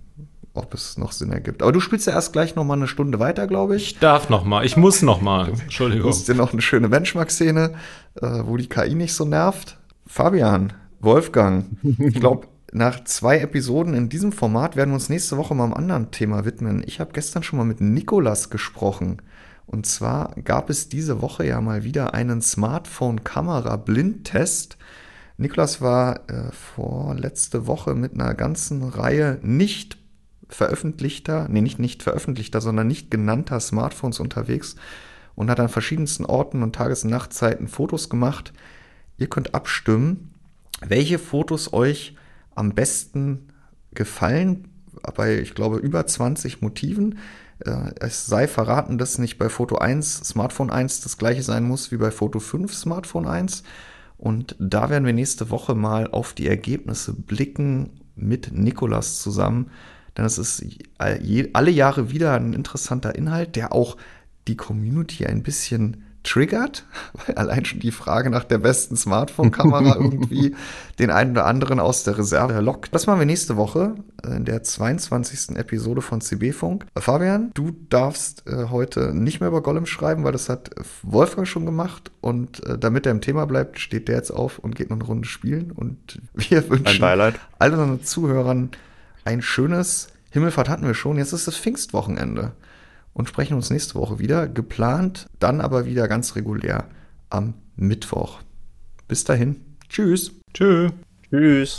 ob es noch Sinn ergibt. Aber du spielst ja erst gleich noch mal eine Stunde weiter, glaube ich. Ich darf noch mal. Ich muss noch mal. Entschuldigung. Du hast dir noch eine schöne Benchmark-Szene, äh, wo die KI nicht so nervt. Fabian, Wolfgang, ich glaube, nach zwei Episoden in diesem Format werden wir uns nächste Woche mal einem anderen Thema widmen. Ich habe gestern schon mal mit Nikolas gesprochen. Und zwar gab es diese Woche ja mal wieder einen Smartphone-Kamera-Blindtest. Nikolas war äh, vor letzte Woche mit einer ganzen Reihe nicht veröffentlichter, nee, nicht nicht veröffentlichter, sondern nicht genannter Smartphones unterwegs und hat an verschiedensten Orten und Tages- und Nachtzeiten Fotos gemacht. Ihr könnt abstimmen, welche Fotos euch am besten gefallen, bei, ich glaube, über 20 Motiven. Äh, es sei verraten, dass nicht bei Foto 1, Smartphone 1 das gleiche sein muss wie bei Foto 5, Smartphone 1. Und da werden wir nächste Woche mal auf die Ergebnisse blicken mit Nikolas zusammen dann ist es alle Jahre wieder ein interessanter Inhalt, der auch die Community ein bisschen triggert, weil allein schon die Frage nach der besten Smartphone-Kamera irgendwie den einen oder anderen aus der Reserve lockt. Das machen wir nächste Woche in der 22. Episode von CB Funk. Fabian, du darfst äh, heute nicht mehr über Gollum schreiben, weil das hat Wolfgang schon gemacht und äh, damit er im Thema bleibt, steht der jetzt auf und geht noch eine Runde spielen und wir wünschen allen unseren Zuhörern ein schönes Himmelfahrt hatten wir schon, jetzt ist das Pfingstwochenende und sprechen uns nächste Woche wieder. Geplant, dann aber wieder ganz regulär am Mittwoch. Bis dahin. Tschüss. Tschö. Tschüss.